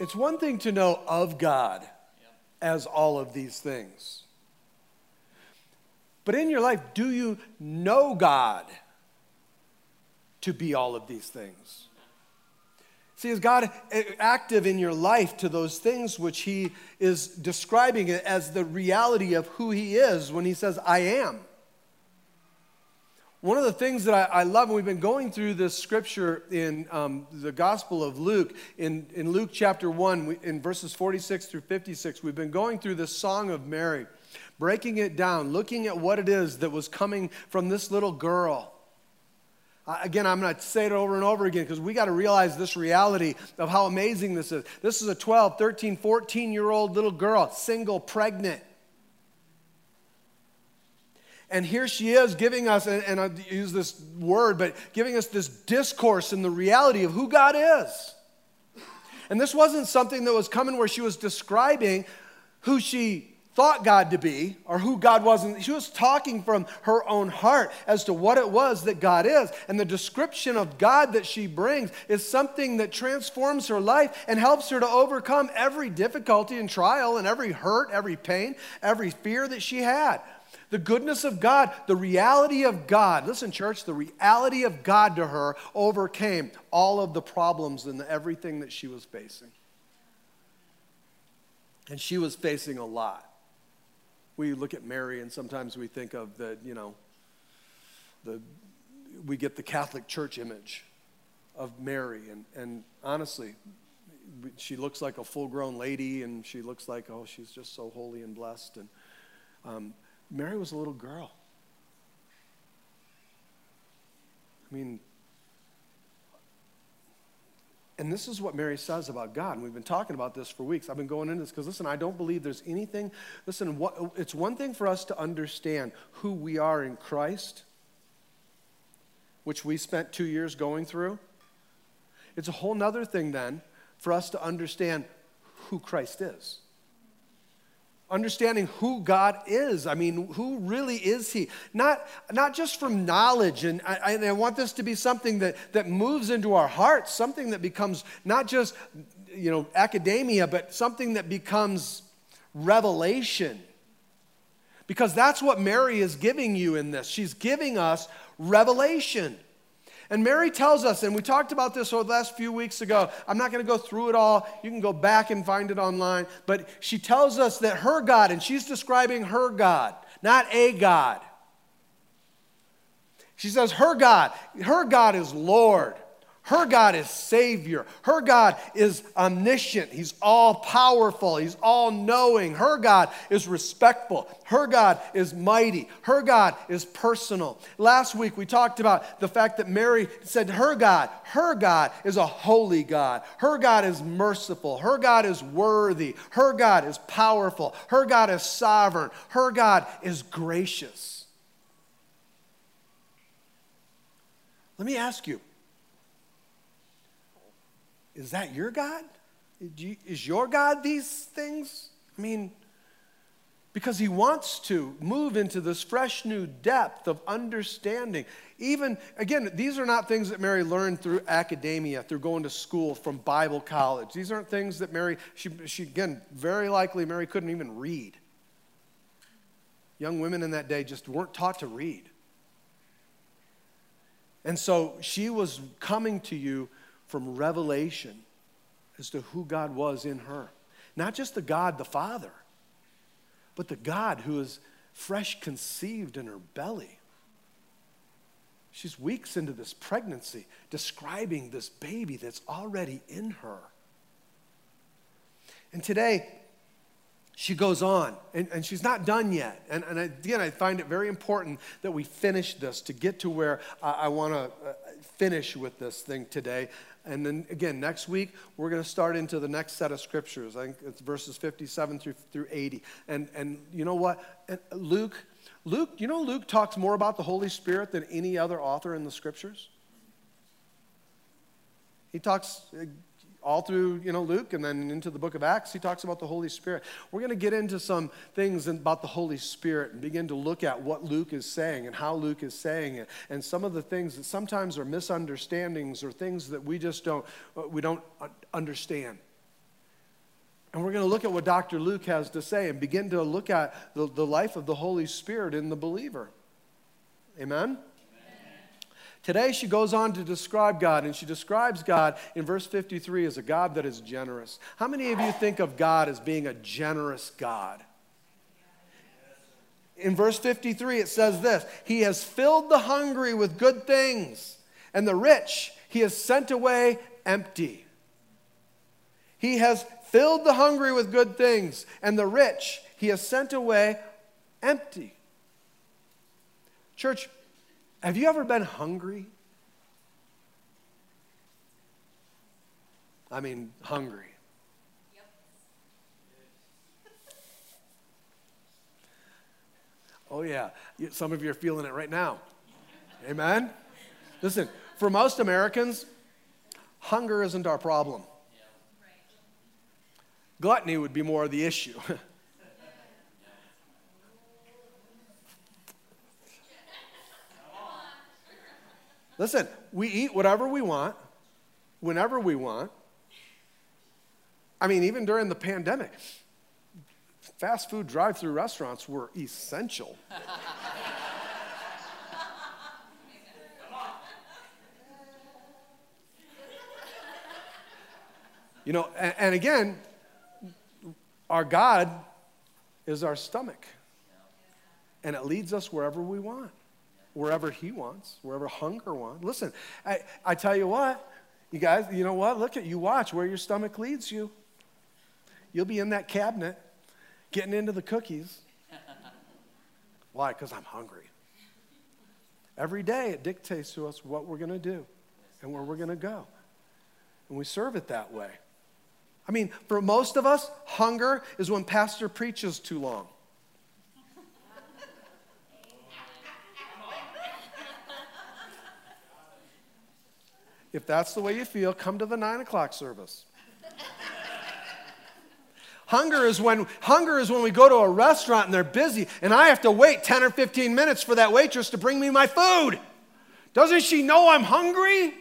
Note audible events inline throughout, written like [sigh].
it's one thing to know of God as all of these things. But in your life, do you know God to be all of these things? See, is God active in your life to those things which He is describing as the reality of who He is when He says, I am? One of the things that I, I love, and we've been going through this scripture in um, the Gospel of Luke, in, in Luke chapter 1, we, in verses 46 through 56, we've been going through this Song of Mary, breaking it down, looking at what it is that was coming from this little girl Again, I'm going to say it over and over again because we got to realize this reality of how amazing this is. This is a 12, 13, 14 year old little girl, single, pregnant. And here she is giving us, and, I use this word, but giving us this discourse in the reality of who God is. And this wasn't something that was coming where she was describing who she thought God to be or who God wasn't. she was talking from her own heart as to what it was that God is. And the description of God that she brings is something that transforms her life and helps her to overcome every difficulty and trial and every hurt, every pain, every fear that she had. The goodness of God, the reality of God, listen, church, the reality of God to her overcame all of the problems and everything that she was facing. And she was facing a lot we look at Mary and sometimes we think of the, you know, the, we get the Catholic Church image of Mary. And, and honestly, she looks like a full grown lady and she looks like, oh, she's just so holy and blessed. And um, Mary was a little girl. I mean, and this is what Mary says about God. And we've been talking about this for weeks. I've been going into this because, listen, I don't believe there's anything. Listen, what, it's one thing for us to understand who we are in Christ, which we spent two years going through. It's a whole nother thing then for us to understand who Christ is understanding who God is. I mean, who really is He? Not, not just from knowledge, and I, I, want this to be something that, that moves into our hearts, something that becomes not just, you know, academia, but something that becomes revelation. Because that's what Mary is giving you in this. She's giving us revelation. And Mary tells us, and we talked about this over the last few weeks ago. I'm not going to go through it all. You can go back and find it online. But she tells us that her God, and she's describing her God, not a God. She says, her God, her God is Lord. Her God is Savior. Her God is omniscient. He's all powerful. He's all knowing. Her God is respectful. Her God is mighty. Her God is personal. Last week we talked about the fact that Mary said, Her God, her God is a holy God. Her God is merciful. Her God is worthy. Her God is powerful. Her God is sovereign. Her God is gracious. Let me ask you is that your God? Is your God these things? I mean, because he wants to move into this fresh new depth of understanding. Even, again, these are not things that Mary learned through academia, through going to school from Bible college. These aren't things that Mary, she, she again, very likely Mary couldn't even read. Young women in that day just weren't taught to read. And so she was coming to you from revelation as to who God was in her. Not just the God, the Father, but the God who is fresh conceived in her belly. She's weeks into this pregnancy, describing this baby that's already in her. And today, she goes on, and, and she's not done yet. And, and again, I find it very important that we finish this to get to where I, I want to uh, finish with this thing today. And then again, next week, we're going to start into the next set of scriptures. I think it's verses 57 through, through 80. And, and you know what? Luke, Luke, you know, Luke talks more about the Holy Spirit than any other author in the scriptures. He talks all through you know luke and then into the book of acts he talks about the holy spirit we're going to get into some things about the holy spirit and begin to look at what luke is saying and how luke is saying it and some of the things that sometimes are misunderstandings or things that we just don't uh, we don't understand And we're going to look at what Dr. Luke has to say and begin to look at the, the life of the Holy Spirit in the believer. Amen? Today, she goes on to describe God, and she describes God in verse 53 as a God that is generous. How many of you think of God as being a generous God? In verse 53, it says this He has filled the hungry with good things, and the rich he has sent away empty. He has filled the hungry with good things, and the rich he has sent away empty. Church, have you ever been hungry? I mean, hungry. Yep. Oh, yeah. Some of you are feeling it right now. Amen? Listen, for most Americans, hunger isn't our problem. Gluttony would be more of the issue. [laughs] Listen, we eat whatever we want, whenever we want. I mean, even during the pandemic, fast food drive through restaurants were essential. [laughs] you know, and, and again, our God is our stomach, and it leads us wherever we want wherever He wants, wherever hunger wants. Listen, I, I tell you what, you guys, you know what? Look at you, watch where your stomach leads you. You'll be in that cabinet getting into the cookies. [laughs] Why? Because I'm hungry. Every day it dictates to us what we're going to do and where we're going to go. And we serve it that way. I mean, for most of us, hunger is when pastor preaches too long. If that's the way you feel, come to the nine o'clock service. hunger is when hunger is when we go to a restaurant and they're busy and I have to wait 10 or 15 minutes for that waitress to bring me my food. Doesn't she know I'm hungry?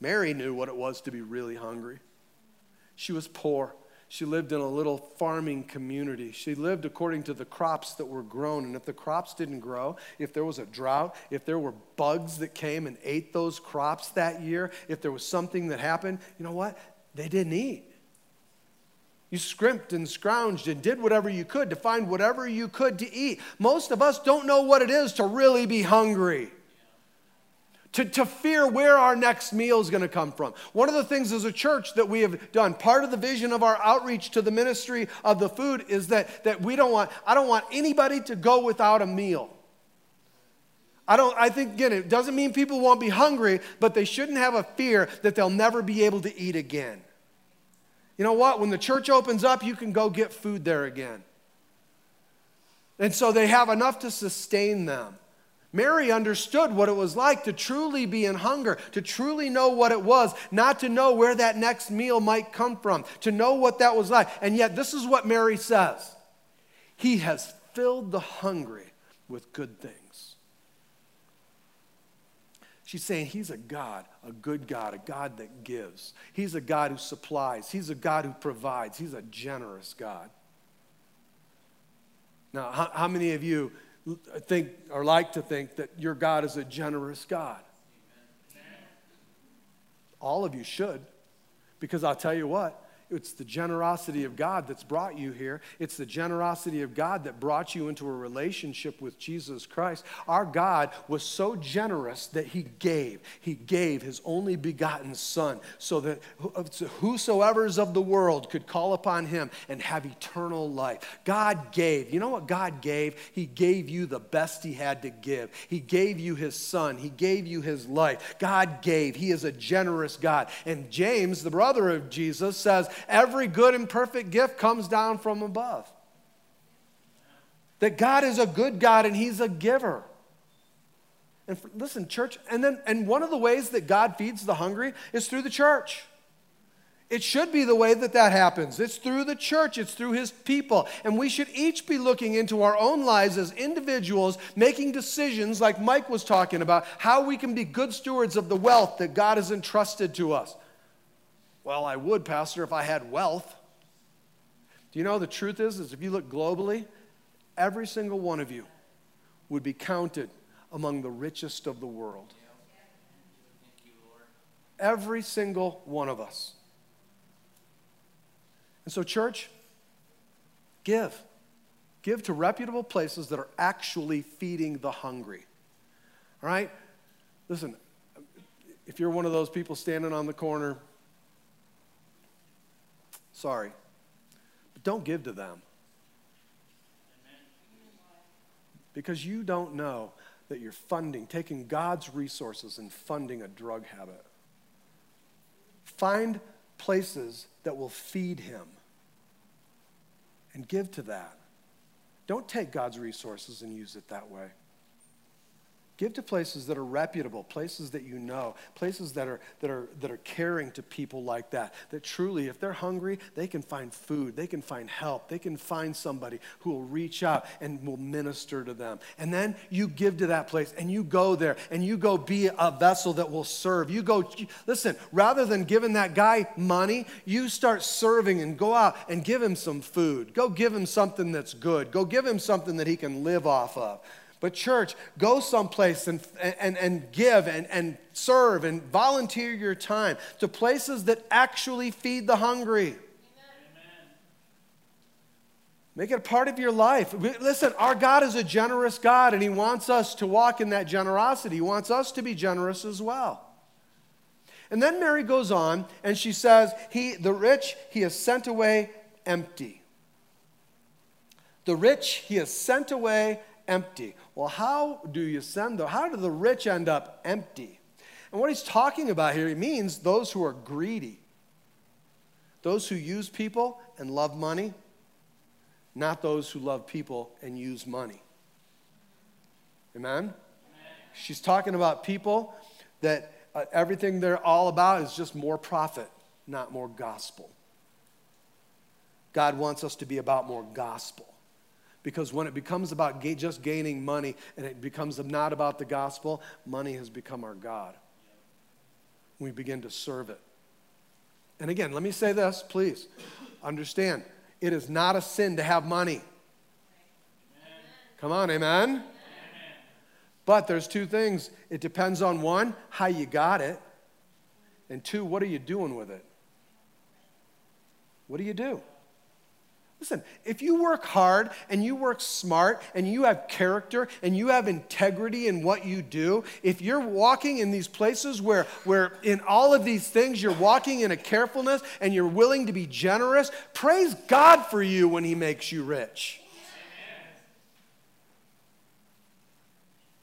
Mary knew what it was to be really hungry. She was poor. She lived in a little farming community. She lived according to the crops that were grown. And if the crops didn't grow, if there was a drought, if there were bugs that came and ate those crops that year, if there was something that happened, you know what? They didn't eat. You scrimped and scrounged and did whatever you could to find whatever you could to eat. Most of us don't know what it is to really be hungry to, to fear where our next meal is going to come from. One of the things as a church that we have done, part of the vision of our outreach to the ministry of the food is that, that we don't want, I don't want anybody to go without a meal. I don't, I think, again, it doesn't mean people won't be hungry, but they shouldn't have a fear that they'll never be able to eat again. You know what? When the church opens up, you can go get food there again. And so they have enough to sustain them. Mary understood what it was like to truly be in hunger, to truly know what it was, not to know where that next meal might come from, to know what that was like. And yet, this is what Mary says He has filled the hungry with good things. She's saying He's a God, a good God, a God that gives. He's a God who supplies, He's a God who provides, He's a generous God. Now, how, how many of you? Think or like to think that your God is a generous God. All of you should, because I'll tell you what, it's the generosity of God that's brought you here. It's the generosity of God that brought you into a relationship with Jesus Christ. Our God was so generous that He gave. He gave His only begotten Son so that whosoever is of the world could call upon Him and have eternal life. God gave. You know what God gave? He gave you the best He had to give. He gave you His Son, He gave you His life. God gave. He is a generous God. And James, the brother of Jesus, says, every good and perfect gift comes down from above. That God is a good God and He's a giver. And for, listen, church, and then and one of the ways that God feeds the hungry is through the church. It should be the way that that happens. It's through the church, it's through his people. And we should each be looking into our own lives as individuals, making decisions like Mike was talking about, how we can be good stewards of the wealth that God has entrusted to us. Well, I would, Pastor, if I had wealth. Do you know the truth is, is if you look globally, every single one of you would be counted among the richest of the world. Every single one of us. And so, church, give. Give to reputable places that are actually feeding the hungry. All right? Listen, if you're one of those people standing on the corner, sorry, but don't give to them. Because you don't know that you're funding, taking God's resources and funding a drug habit. Find places that will feed him and give to that. Don't take God's resources and use it that way. Give to places that are reputable, places that you know, places that are, that, are, that are caring to people like that. That truly, if they're hungry, they can find food, they can find help, they can find somebody who will reach out and will minister to them. And then you give to that place and you go there and you go be a vessel that will serve. You go, listen, rather than giving that guy money, you start serving and go out and give him some food. Go give him something that's good. Go give him something that he can live off of. But, church, go someplace and, and, and give and, and serve and volunteer your time to places that actually feed the hungry. Make it a part of your life. Listen, our God is a generous God, and He wants us to walk in that generosity. He wants us to be generous as well. And then Mary goes on and she says, he, The rich he has sent away empty. The rich he has sent away empty. Well, how do you send them? How do the rich end up empty? And what he's talking about here, he means those who are greedy, those who use people and love money, not those who love people and use money. Amen? Amen. She's talking about people that uh, everything they're all about is just more profit, not more gospel. God wants us to be about more gospel. Because when it becomes about just gaining money and it becomes not about the gospel, money has become our God. We begin to serve it. And again, let me say this, please. Understand, it is not a sin to have money. Amen. Come on, amen? amen? But there's two things. It depends on one, how you got it, and two, what are you doing with it? What do you do? Listen, if you work hard and you work smart and you have character and you have integrity in what you do, if you're walking in these places where, where in all of these things you're walking in a carefulness and you're willing to be generous, praise God for you when He makes you rich.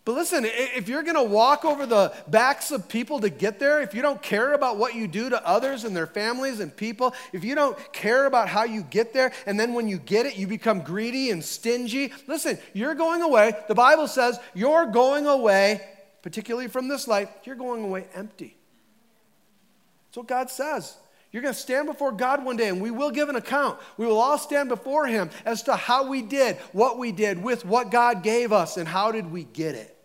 But listen, if you're going to walk over the backs of people to get there, if you don't care about what you do to others and their families and people, if you don't care about how you get there, and then when you get it, you become greedy and stingy, listen, you're going away. The Bible says you're going away, particularly from this life, you're going away empty. That's what God says. You're going to stand before God one day and we will give an account. We will all stand before Him as to how we did, what we did with what God gave us, and how did we get it.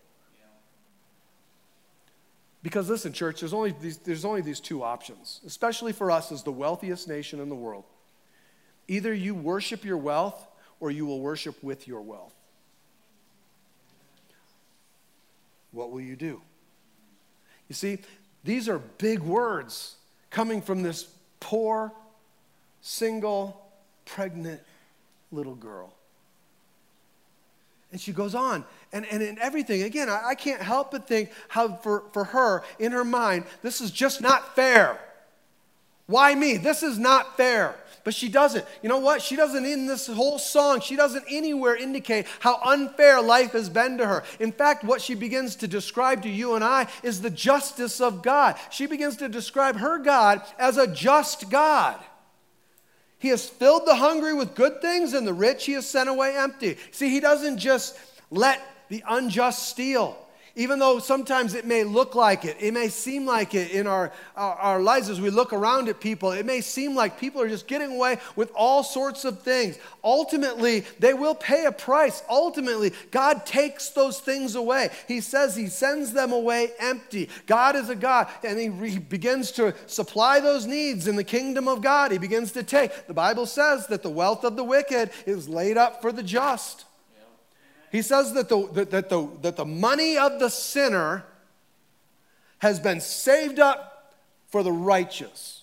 Because listen, church, there's only, these, there's only these two options, especially for us as the wealthiest nation in the world. Either you worship your wealth or you will worship with your wealth. What will you do? You see, these are big words coming from this poor, single, pregnant little girl. And she goes on. And, and in everything, again, I, I can't help but think how for, for her, in her mind, this is just not fair. Why me? This is not fair. But she doesn't. You know what? She doesn't, in this whole song, she doesn't anywhere indicate how unfair life has been to her. In fact, what she begins to describe to you and I is the justice of God. She begins to describe her God as a just God. He has filled the hungry with good things, and the rich he has sent away empty. See, he doesn't just let the unjust steal, Even though sometimes it may look like it, it may seem like it in our, our, our, lives as we look around at people, it may seem like people are just getting away with all sorts of things. Ultimately, they will pay a price. Ultimately, God takes those things away. He says He sends them away empty. God is a God, and He, he begins to supply those needs in the kingdom of God. He begins to take. The Bible says that the wealth of the wicked is laid up for the just. He says that the, that, that, the, that the money of the sinner has been saved up for the righteous.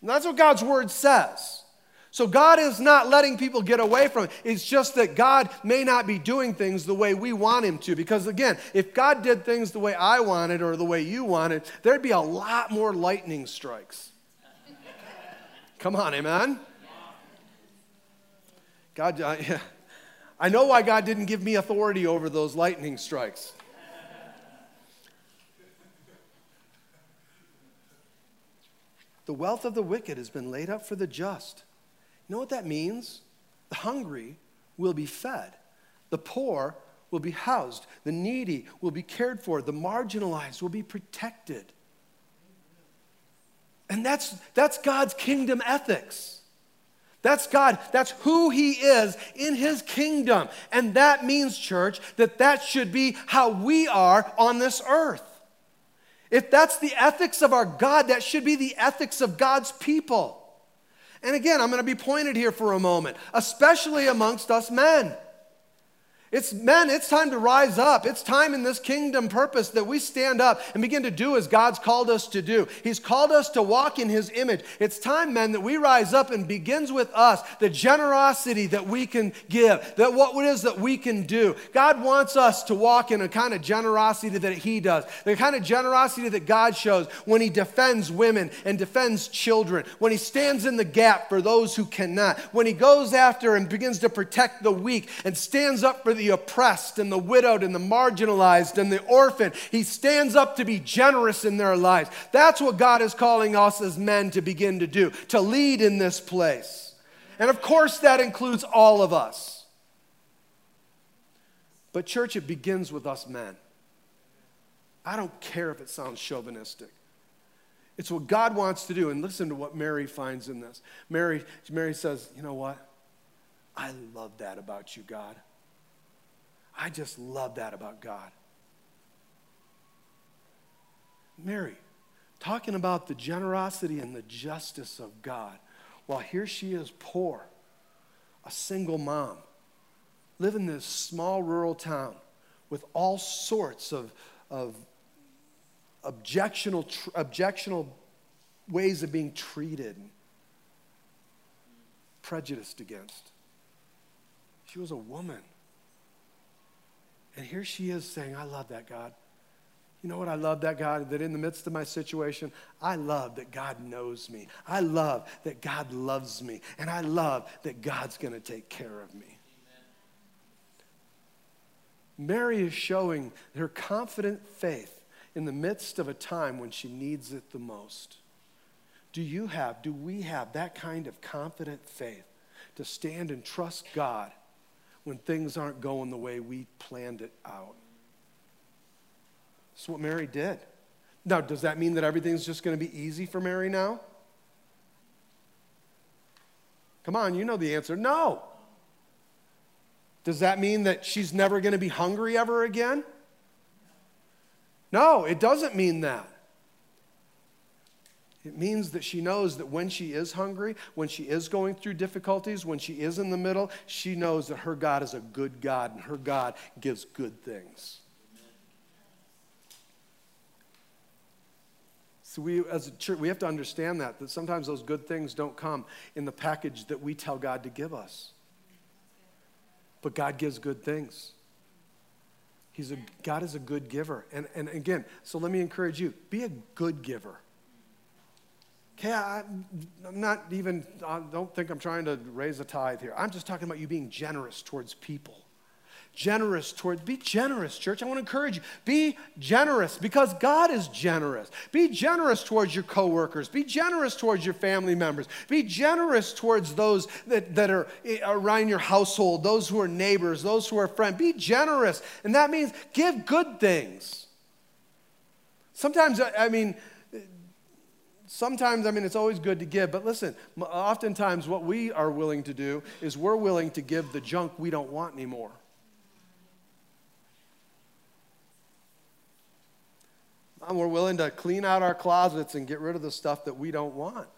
And that's what God's word says. So God is not letting people get away from it. It's just that God may not be doing things the way we want him to. Because again, if God did things the way I wanted or the way you wanted, there'd be a lot more lightning strikes. Come on, amen? God, uh, yeah. [laughs] I know why God didn't give me authority over those lightning strikes. The wealth of the wicked has been laid up for the just. You know what that means? The hungry will be fed, the poor will be housed, the needy will be cared for, the marginalized will be protected. And that's, that's God's kingdom ethics. That's God. That's who He is in His kingdom. And that means, church, that that should be how we are on this earth. If that's the ethics of our God, that should be the ethics of God's people. And again, I'm going to be pointed here for a moment, especially amongst us men. It's men, it's time to rise up. It's time in this kingdom purpose that we stand up and begin to do as God's called us to do. He's called us to walk in his image. It's time, men, that we rise up and begins with us the generosity that we can give, that what it is that we can do. God wants us to walk in a kind of generosity that he does, the kind of generosity that God shows when he defends women and defends children, when he stands in the gap for those who cannot, when he goes after and begins to protect the weak and stands up for the the oppressed and the widowed and the marginalized and the orphan. He stands up to be generous in their lives. That's what God is calling us as men to begin to do, to lead in this place. And of course, that includes all of us. But, church, it begins with us men. I don't care if it sounds chauvinistic. It's what God wants to do. And listen to what Mary finds in this. Mary, Mary says, You know what? I love that about you, God. I just love that about God. Mary, talking about the generosity and the justice of God, while here she is poor, a single mom, living in this small rural town with all sorts of, of objectional, tr- objectional ways of being treated, prejudiced against. She was a woman. And here she is saying, I love that God. You know what? I love that God, that in the midst of my situation, I love that God knows me. I love that God loves me. And I love that God's going to take care of me. Mary is showing her confident faith in the midst of a time when she needs it the most. Do you have, do we have that kind of confident faith to stand and trust God when things aren't going the way we planned it out. That's what Mary did. Now, does that mean that everything's just going to be easy for Mary now? Come on, you know the answer. No. Does that mean that she's never going to be hungry ever again? No, it doesn't mean that. It means that she knows that when she is hungry, when she is going through difficulties, when she is in the middle, she knows that her God is a good God and her God gives good things. So we as a church we have to understand that that sometimes those good things don't come in the package that we tell God to give us. But God gives good things. He's a, God is a good giver. And, and again, so let me encourage you be a good giver. Okay, I, am not even, I don't think I'm trying to raise a tithe here. I'm just talking about you being generous towards people. generous toward be generous church. I want to encourage you. Be generous because god is generous. Be generous towards your coworkers. Be generous towards your family members. Be generous towards those that, that are around your household those who are neighbors those who are friends. Be generous and that means give good things. Sometimes i mean sometimes, I mean, it's always good to give, but listen, oftentimes what we are willing to do is we're willing to give the junk we don't want anymore. And we're willing to clean out our closets and get rid of the stuff that we don't want.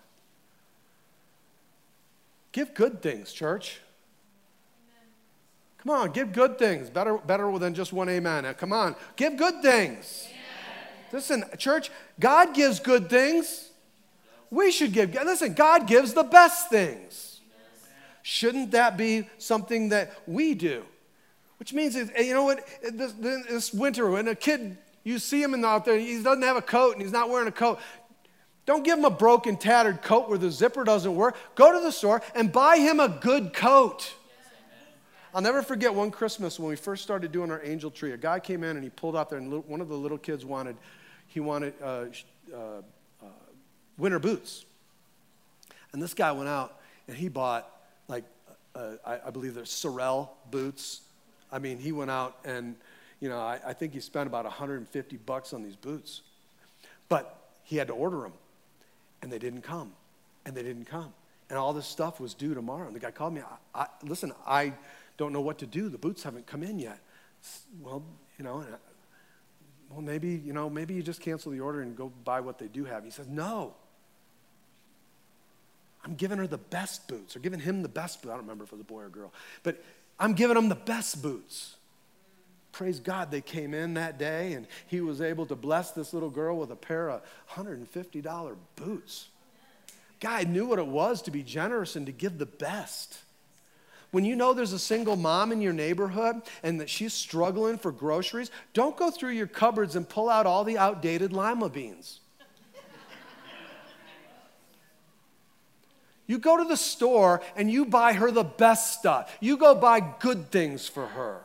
Give good things, church. Come on, give good things. Better, better than just one amen. Come on, give good things. Listen, church, God gives good things. We should give. Listen, God gives the best things. Shouldn't that be something that we do? Which means, you know what, this, this winter, when a kid you see him in the, out there, he doesn't have a coat and he's not wearing a coat. Don't give him a broken, tattered coat where the zipper doesn't work. Go to the store and buy him a good coat. I'll never forget one Christmas when we first started doing our angel tree. A guy came in and he pulled out there, and one of the little kids wanted, he wanted uh, uh, winter boots. And this guy went out and he bought, like, uh, I, I believe they're Sorel boots. I mean, he went out and you know, I, I think he spent about 150 bucks on these boots. But he had to order them, and they didn't come, and they didn't come. And all this stuff was due tomorrow. And the guy called me, I, I, listen, I don't know what to do. The boots haven't come in yet. Well, you know, well, maybe, you know, maybe you just cancel the order and go buy what they do have. He says, no. I'm giving her the best boots, or giving him the best boots. I don't remember if it was a boy or a girl, but I'm giving him the best boots praise God, they came in that day and he was able to bless this little girl with a pair of $150 boots. Guy knew what it was to be generous and to give the best. When you know there's a single mom in your neighborhood and that she's struggling for groceries, don't go through your cupboards and pull out all the outdated lima beans. You go to the store and you buy her the best stuff. You go buy good things for her.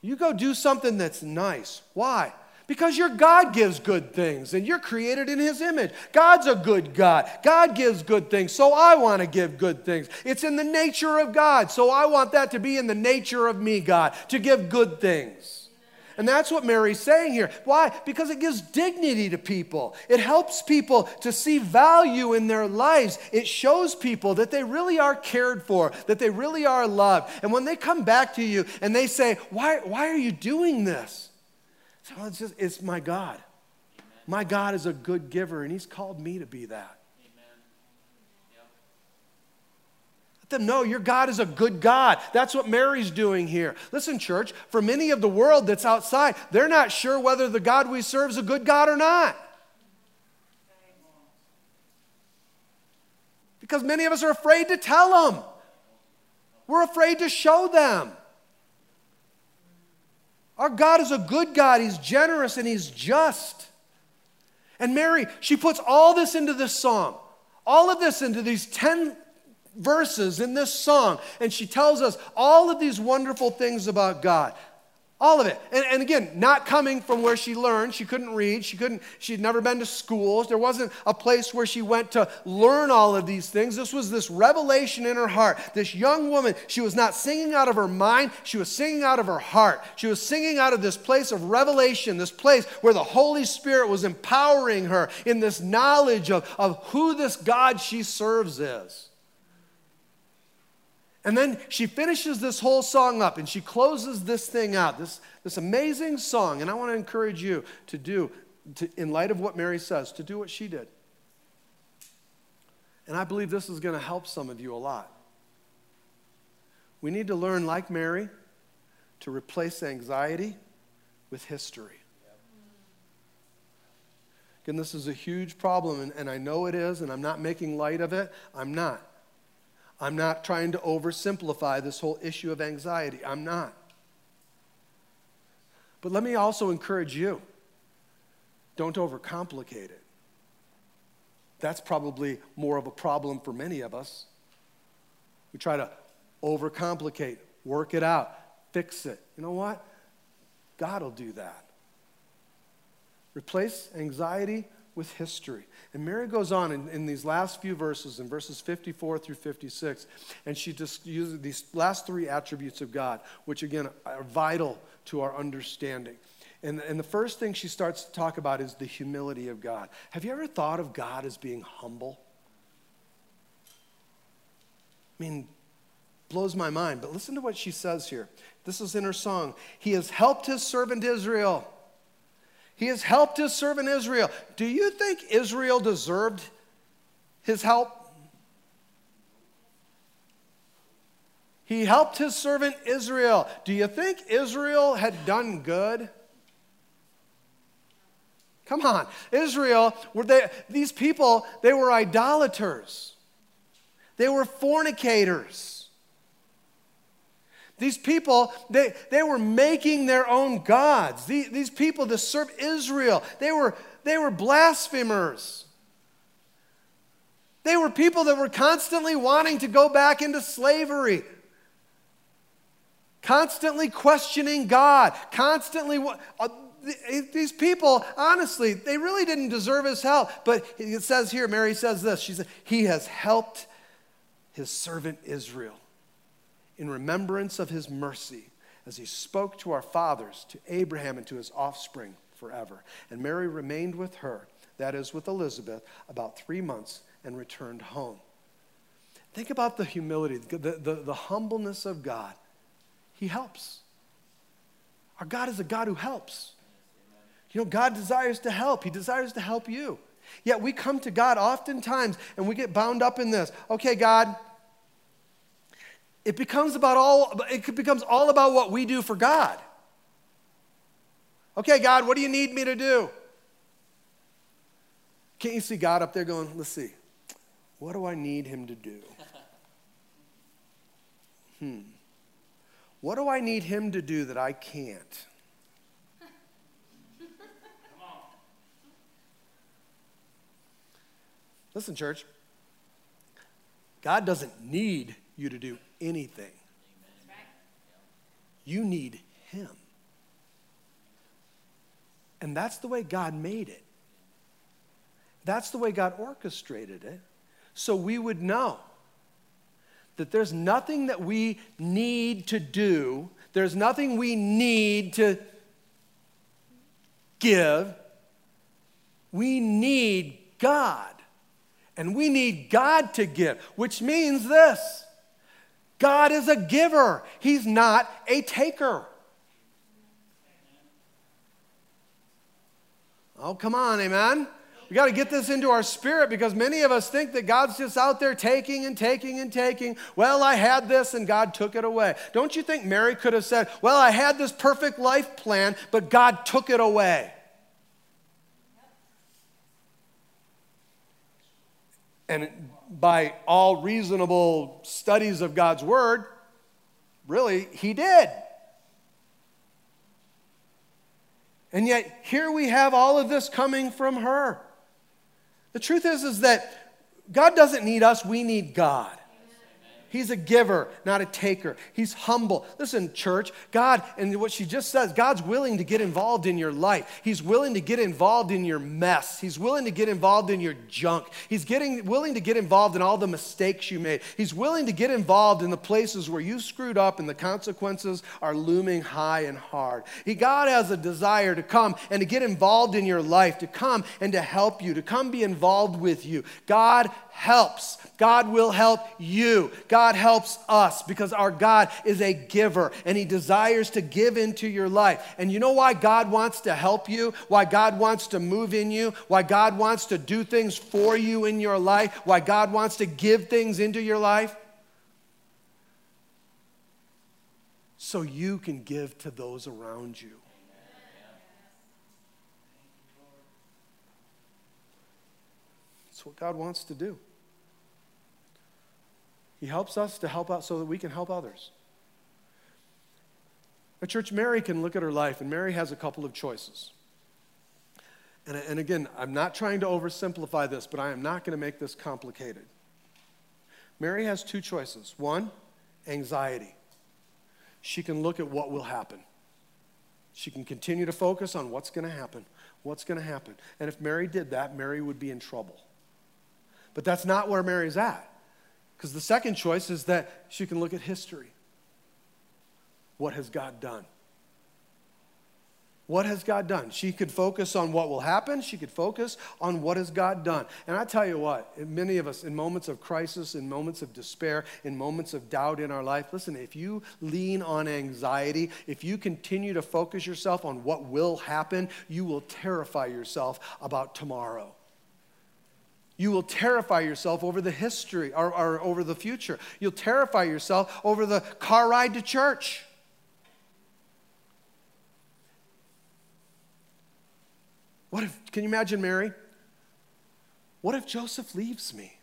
You go do something that's nice. Why? Because your God gives good things and you're created in His image. God's a good God. God gives good things, so I want to give good things. It's in the nature of God, so I want that to be in the nature of me, God, to give good things. And that's what Mary's saying here. Why? Because it gives dignity to people. It helps people to see value in their lives. It shows people that they really are cared for, that they really are loved. And when they come back to you and they say, Why, why are you doing this? So it's just, it's my God. My God is a good giver, and He's called me to be that. Let them know your God is a good God. That's what Mary's doing here. Listen, church, for many of the world that's outside, they're not sure whether the God we serve is a good God or not. Because many of us are afraid to tell them. We're afraid to show them. Our God is a good God. He's generous and He's just. And Mary, she puts all this into this song, all of this into these 10 verses in this song, and she tells us all of these wonderful things about God. All of it. And, and, again, not coming from where she learned. She couldn't read. She couldn't, she'd never been to schools. There wasn't a place where she went to learn all of these things. This was this revelation in her heart. This young woman, she was not singing out of her mind, she was singing out of her heart. She was singing out of this place of revelation, this place where the Holy Spirit was empowering her in this knowledge of, of who this God she serves is. And then she finishes this whole song up and she closes this thing out, this, this amazing song. And I want to encourage you to do, to, in light of what Mary says, to do what she did. And I believe this is going to help some of you a lot. We need to learn, like Mary, to replace anxiety with history. Again, this is a huge problem, and, and I know it is, and I'm not making light of it. I'm not. I'm not trying to oversimplify this whole issue of anxiety. I'm not. But let me also encourage you don't overcomplicate it. That's probably more of a problem for many of us. We try to overcomplicate work it out, fix it. You know what? God will do that. Replace anxiety with history. And Mary goes on in, in, these last few verses, in verses 54 through 56, and she just uses these last three attributes of God, which again are vital to our understanding. And, and the first thing she starts to talk about is the humility of God. Have you ever thought of God as being humble? I mean, blows my mind. But listen to what she says here. This is in her song. He has helped his servant Israel. He has helped his servant Israel. Do you think Israel deserved his help? He helped his servant Israel. Do you think Israel had done good? Come on. Israel, were they, these people, they were idolaters. They were fornicators. These people, they, they were making their own gods. These, these people to serve Israel, they were, they were blasphemers. They were people that were constantly wanting to go back into slavery, constantly questioning God, constantly. Uh, these people, honestly, they really didn't deserve his help. But it says here, Mary says this. She said, He has helped his servant Israel in remembrance of his mercy as he spoke to our fathers, to Abraham, and to his offspring forever. And Mary remained with her, that is, with Elizabeth, about three months and returned home. Think about the humility, the, the, the humbleness of God. He helps. Our God is a God who helps. You know, God desires to help, He desires to help you. Yet we come to God oftentimes and we get bound up in this. Okay, God, it becomes about all it becomes all about what we do for God. Okay, God, what do you need me to do? Can't you see God up there going, let's see, what do I need him to do? [laughs] Hmm. What do I need him to do that I can't? Listen, church, God doesn't need you to do anything. You need Him. And that's the way God made it. That's the way God orchestrated it. So we would know that there's nothing that we need to do, there's nothing we need to give. We need God. And we need God to give, which means this God is a giver, He's not a taker. Oh, come on, amen. We got to get this into our spirit because many of us think that God's just out there taking and taking and taking. Well, I had this and God took it away. Don't you think Mary could have said, Well, I had this perfect life plan, but God took it away? And by all reasonable studies of God's word, really, he did. And yet, here we have all of this coming from her. The truth is, is that God doesn't need us, we need God. He's a giver, not a taker. He's humble. Listen, church, God, and what she just says, God's willing to get involved in your life. He's willing to get involved in your mess. He's willing to get involved in your junk. He's getting willing to get involved in all the mistakes you made. He's willing to get involved in the places where you screwed up and the consequences are looming high and hard. He, God has a desire to come and to get involved in your life, to come and to help you, to come be involved with you. God helps. God will help you. God helps us because our God is a giver and He desires to give into your life. And you know why God wants to help you? Why God wants to move in you? Why God wants to do things for you in your life? Why God wants to give things into your life? So you can give to those around you. What God wants to do. He helps us to help out so that we can help others. A church, Mary can look at her life, and Mary has a couple of choices. And, and again, I'm not trying to oversimplify this, but I am not going to make this complicated. Mary has two choices one, anxiety. she can look at what will happen. She can continue to focus on what's going to happen. What's going to happen. And if Mary did that, Mary would be in trouble. But that's not where Mary's at. Because the second choice is that she can look at history. What has God done? What has God done? She could focus on what will happen. She could focus on what has God done. And I tell you what, many of us, in moments of crisis, in moments of despair, in moments of doubt in our life, listen, if you lean on anxiety, if you continue to focus yourself on what will happen, you will terrify yourself about tomorrow. You will terrify yourself over the history or, or over the future. You'll terrify yourself over the car ride to church. What if, can you imagine Mary? What if Joseph leaves me?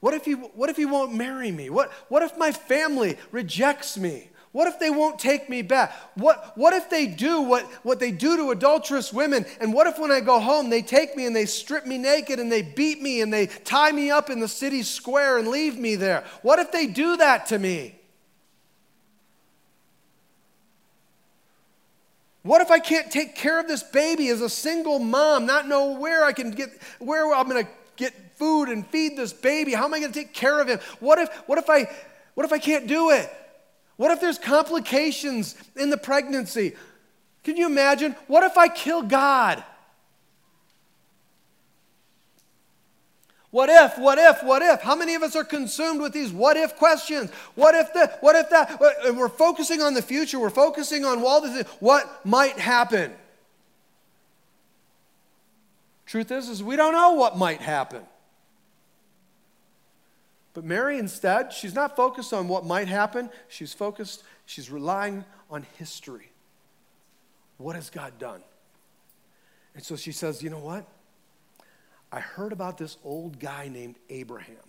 What if he, what if he won't marry me? What, what if my family rejects me? What if they won't take me back? What, what if they do what, what they do to adulterous women? And what if when I go home, they take me and they strip me naked and they beat me and they tie me up in the city square and leave me there? What if they do that to me? What if I can't take care of this baby as a single mom, not know where I can get, where I'm going to get food and feed this baby? How am I going to take care of him? What if, what if I, what if I can't do it? What if there's complications in the pregnancy? Can you imagine? What if I kill God? What if, what if, what if? How many of us are consumed with these what if questions? What if the, what if that? And we're focusing on the future. We're focusing on all the what might happen. Truth is, is we don't know what might happen. But Mary instead, she's not focused on what might happen. She's focused, she's relying on history. What has God done? And so she says, you know what? I heard about this old guy named Abraham.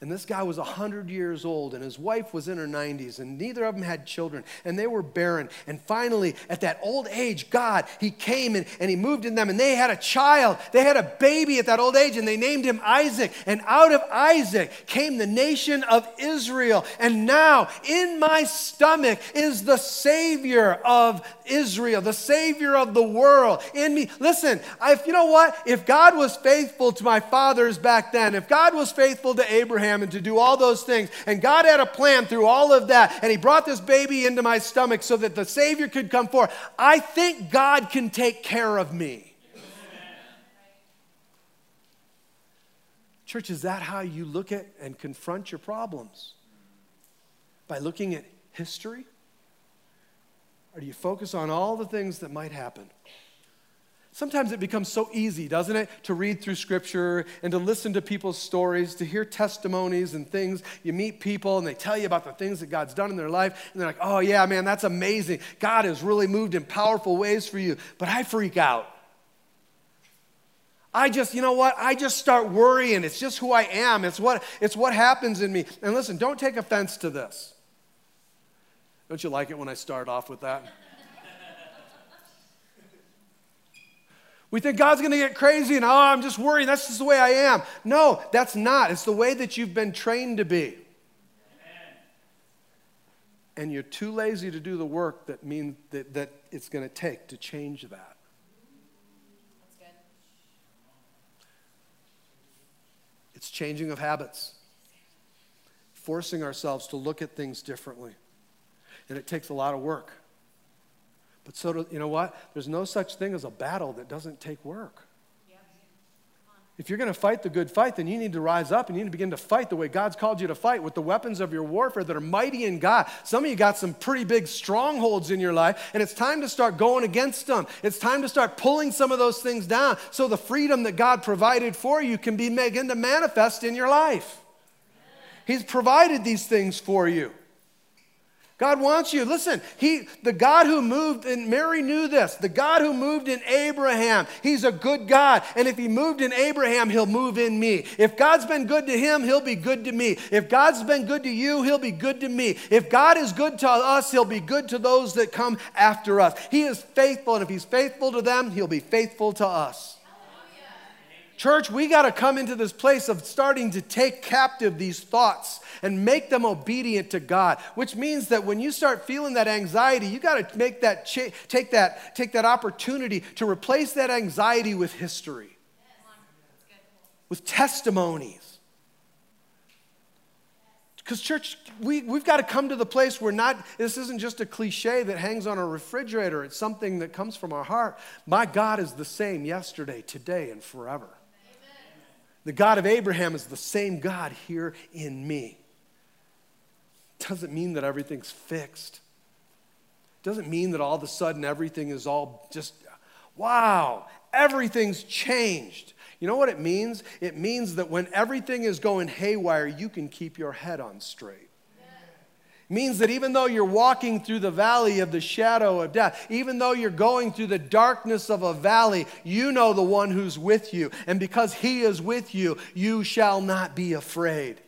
And this guy was 100 years old, and his wife was in her 90s, and neither of them had children, and they were barren. And finally, at that old age, God, He came and, and He moved in them, and they had a child. They had a baby at that old age, and they named him Isaac. And out of Isaac came the nation of Israel. And now, in my stomach is the Savior of Israel, the Savior of the world in me. Listen, if you know what? If God was faithful to my fathers back then, if God was faithful to Abraham and to do all those things, and God had a plan through all of that, and He brought this baby into my stomach so that the Savior could come forth, I think God can take care of me. Church, is that how you look at and confront your problems? By looking at history? Or do you focus on all the things that might happen? Sometimes it becomes so easy, doesn't it, to read through scripture and to listen to people's stories, to hear testimonies and things. You meet people and they tell you about the things that God's done in their life, and they're like, oh, yeah, man, that's amazing. God has really moved in powerful ways for you. But I freak out. I just, you know what? I just start worrying. It's just who I am. It's what, it's what happens in me. And listen, don't take offense to this. Don't you like it when I start off with that? We think God's going to get crazy and, oh, I'm just worried. That's just the way I am. No, that's not. It's the way that you've been trained to be. And you're too lazy to do the work that, mean, that, that it's going to take to change that. That's good. It's changing of habits, forcing ourselves to look at things differently and it takes a lot of work. But so, do, you know what? There's no such thing as a battle that doesn't take work. If you're going to fight the good fight, then you need to rise up and you need to begin to fight the way God's called you to fight with the weapons of your warfare that are mighty in God. Some of you got some pretty big strongholds in your life, and it's time to start going against them. It's time to start pulling some of those things down so the freedom that God provided for you can be begin to manifest in your life. He's provided these things for you. God wants you. Listen, he, the God who moved, and Mary knew this, the God who moved in Abraham, he's a good God. And if he moved in Abraham, he'll move in me. If God's been good to him, he'll be good to me. If God's been good to you, he'll be good to me. If God is good to us, he'll be good to those that come after us. He is faithful, and if he's faithful to them, he'll be faithful to us. Church, we got to come into this place of starting to take captive these thoughts and make them obedient to God, which means that when you start feeling that anxiety, you got to make that cha- take that take that opportunity to replace that anxiety with history. With testimonies. Because, church, we, we've got to come to the place where not, this isn't just a cliche that hangs on a refrigerator. It's something that comes from our heart. My God is the same yesterday, today, and forever. Amen. The God of Abraham is the same God here in me. Doesn't mean that everything's fixed. Doesn't mean that all of a sudden everything is all just, wow, everything's changed. You know what it means? It means that when everything is going haywire, you can keep your head on straight. Means that even though you're walking through the valley of the shadow of death, even though you're going through the darkness of a valley, you know the one who's with you. And because he is with you, you shall not be afraid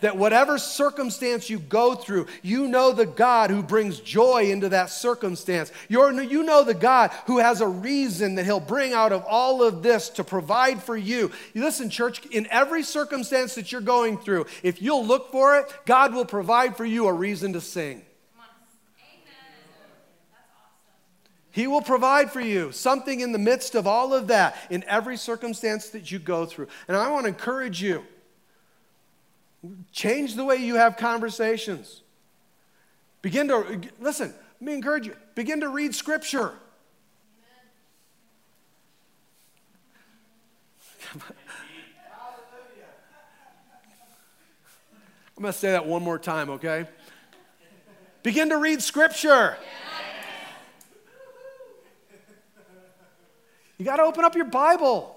that whatever circumstance you go through, you know the God who brings joy into that circumstance. You're, you know the God who has a reason that He'll bring out of all of this to provide for you. Listen, church, in every circumstance that you're going through, if you'll look for it, God will provide for you a reason to sing. He will provide for you something in the midst of all of that, in every circumstance that you go through. And I want to encourage you Change the way you have conversations. Begin to, listen, let me encourage you, begin to read scripture. I'm going to say that one more time, okay? Begin to read scripture. You got to open up your Bible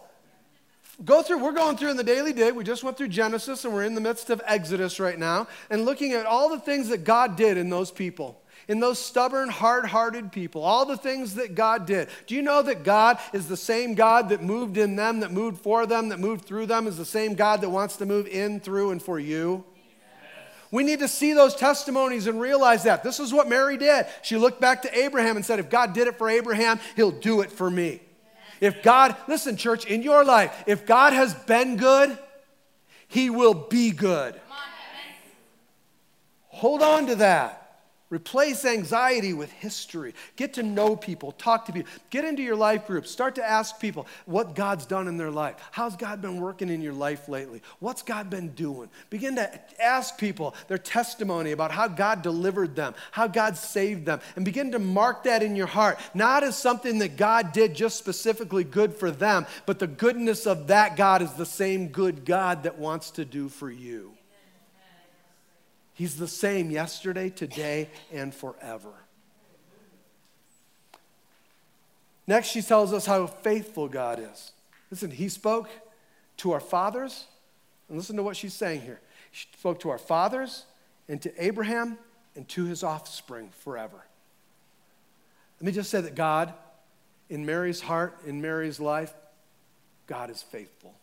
go through, we're going through in the daily dig. We just went through Genesis and we're in the midst of Exodus right now and looking at all the things that God did in those people. In those stubborn, hard hearted people, all the things that God did. Do you know that God is the same God that moved in them, that moved for them, that moved through them, is the same God that wants to move in, through, and for you? We need to see those testimonies and realize that. This is what Mary did. She looked back to Abraham and said, If God did it for Abraham, he'll do it for me. If God, listen, church, in your life, if God has been good, He will be good. Hold on to that. Replace anxiety with history. Get to know people, talk to people. Get into your life group, Start to ask people what God's done in their life. How's God been working in your life lately? What's God been doing? Begin to ask people their testimony about how God delivered them, how God saved them, and begin to mark that in your heart, not as something that God did just specifically good for them, but the goodness of that God is the same good God that wants to do for you. He's the same yesterday, today, and forever. Next, she tells us how faithful God is. Listen, He spoke to our fathers, and listen to what she's saying here. She spoke to our fathers and to Abraham and to his offspring forever. Let me just say that God, in Mary's heart, in Mary's life, God is faithful.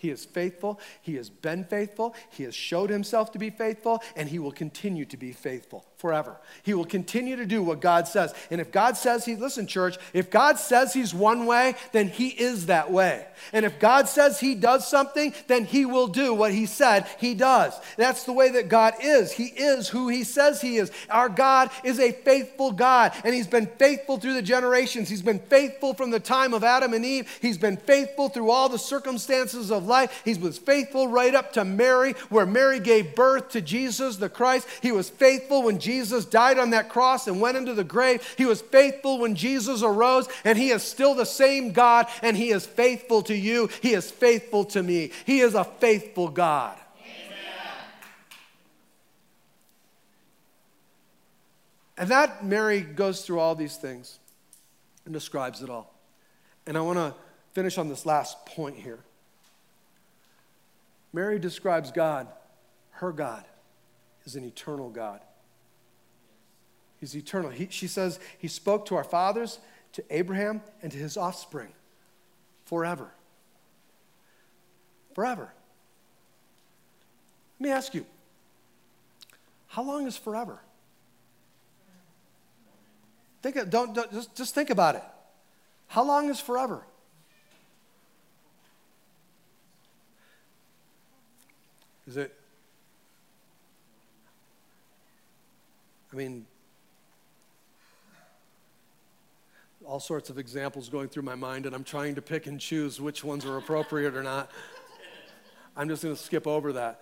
He is faithful. He has been faithful. He has showed himself to be faithful, and he will continue to be faithful forever. He will continue to do what God says. And if God says he, listen, church, if God says he's one way, then he is that way. And if God says he does something, then he will do what he said he does. That's the way that God is. He is who he says he is. Our God is a faithful God, and he's been faithful through the generations. He's been faithful from the time of Adam and Eve. He's been faithful through all the circumstances of life. He was faithful right up to Mary, where Mary gave birth to Jesus the Christ. He was faithful when Jesus died on that cross and went into the grave. He was faithful when Jesus arose, and He is still the same God, and He is faithful to you. He is faithful to me. He is a faithful God. And that Mary goes through all these things and describes it all. And I want to finish on this last point here. Mary describes God, her God, as an eternal God. He's eternal. He, she says he spoke to our fathers, to Abraham, and to his offspring forever. Forever. Let me ask you how long is forever? Think, don't, don't just, just think about it. How long is forever? Is it? I mean, all sorts of examples going through my mind, and I'm trying to pick and choose which ones are appropriate or not. I'm just going to skip over that.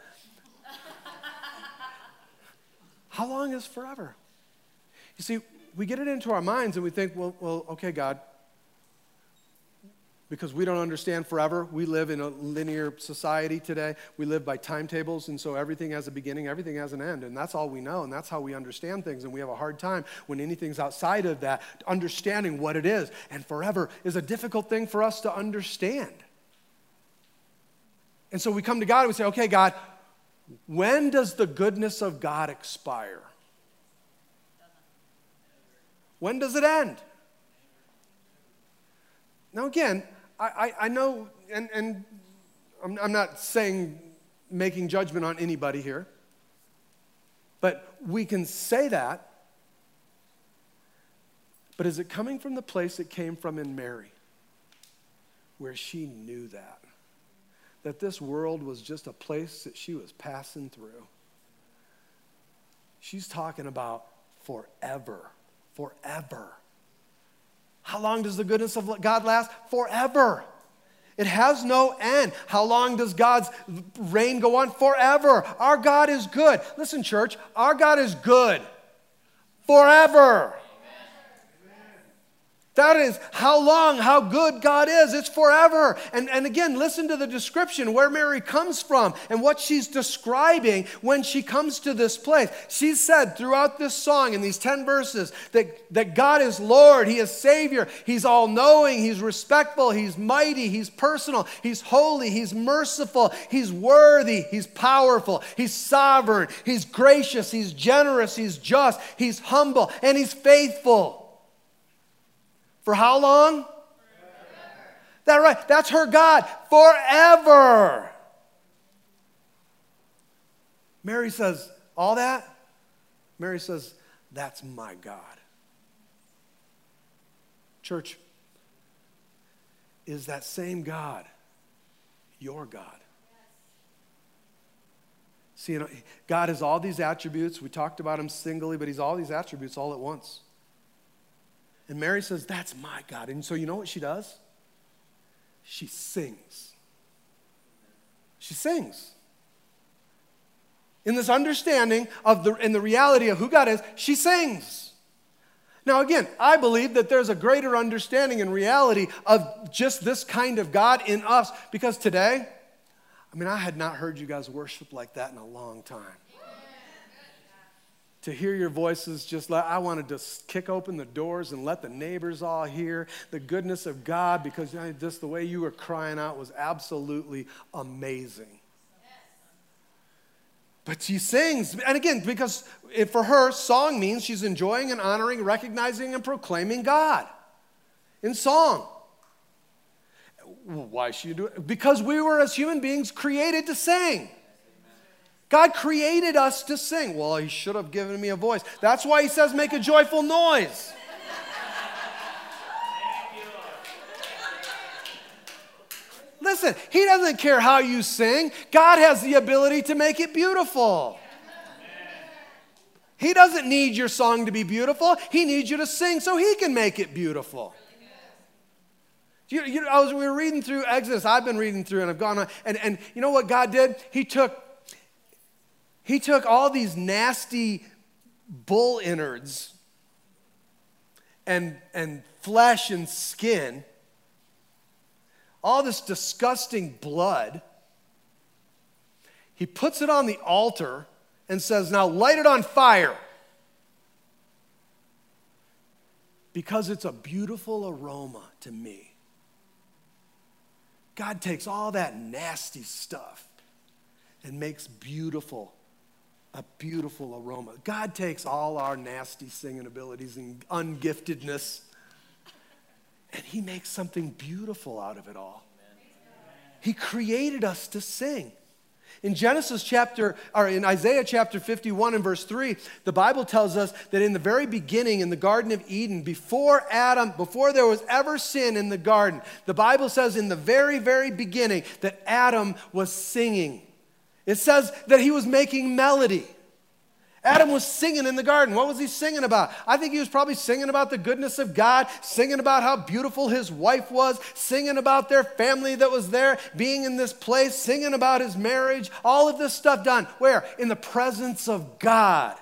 How long is forever? You see, we get it into our minds and we think, well, well, okay, God, because we don't understand forever. We live in a linear society today. We live by timetables, and so everything has a beginning, everything has an end, and that's all we know, and that's how we understand things. And we have a hard time when anything's outside of that, understanding what it is. And forever is a difficult thing for us to understand. And so we come to God and we say, okay, God, when does the goodness of God expire? When does it end? Now, again, I, I, know, and, and I'm, I'm not saying making judgment on anybody here, but we can say that. But is it coming from the place it came from in Mary, where she knew that? That this world was just a place that she was passing through. She's talking about forever, forever. How long does the goodness of God last? Forever. It has no end. How long does God's reign go on? Forever. Our God is good. Listen, church, our God is good. Forever. That is how long, how good God is. It's forever. And, and again, listen to the description where Mary comes from and what she's describing when she comes to this place. She said throughout this song in these 10 verses that, that God is Lord, He is Savior, He's all knowing, He's respectful, He's mighty, He's personal, He's holy, He's merciful, He's worthy, He's powerful, He's sovereign, He's gracious, He's generous, He's just, He's humble, and He's faithful. For how long? That right? That's her God forever. Mary says, all that? Mary says, that's my God. Church, is that same God your God? See, you know, God has all these attributes. We talked about him singly, but he's all these attributes all at once. And Mary says, That's my God. And so you know what she does? She sings. She sings. In this understanding of the, in the reality of who God is, she sings. Now, again, I believe that there's a greater understanding and reality of just this kind of God in us because today, I mean, I had not heard you guys worship like that in a long time to hear your voices just like I wanted to kick open the doors and let the neighbors all hear the goodness of God because just the way you were crying out was absolutely amazing. But she sings, and again, because for her, song means she's enjoying and honoring, recognizing, and proclaiming God in song. Why should you do it? Because we were, as human beings, created to sing. God created us to sing. Well, He should have given me a voice. That's why He says, make a joyful noise. Listen, He doesn't care how you sing, God has the ability to make it beautiful. He doesn't need your song to be beautiful, He needs you to sing so He can make it beautiful. You, you, I was, we were reading through Exodus. I've been reading through and I've gone on. And, and you know what God did? He took he took all these nasty bull innards and, and flesh and skin, all this disgusting blood. He puts it on the altar and says, Now light it on fire. Because it's a beautiful aroma to me. God takes all that nasty stuff and makes beautiful a beautiful aroma. God takes all our nasty singing abilities and ungiftedness, and He makes something beautiful out of it all. He created us to sing. In Genesis chapter, or in Isaiah chapter 51 and verse 3, the Bible tells us that in the very beginning, in the Garden of Eden, before Adam, before there was ever sin in the garden, the Bible says in the very, very beginning that Adam was singing It says that he was making melody. Adam was singing in the garden. What was he singing about? I think he was probably singing about the goodness of God, singing about how beautiful his wife was, singing about their family that was there, being in this place, singing about his marriage, all of this stuff done. Where? In the presence of God.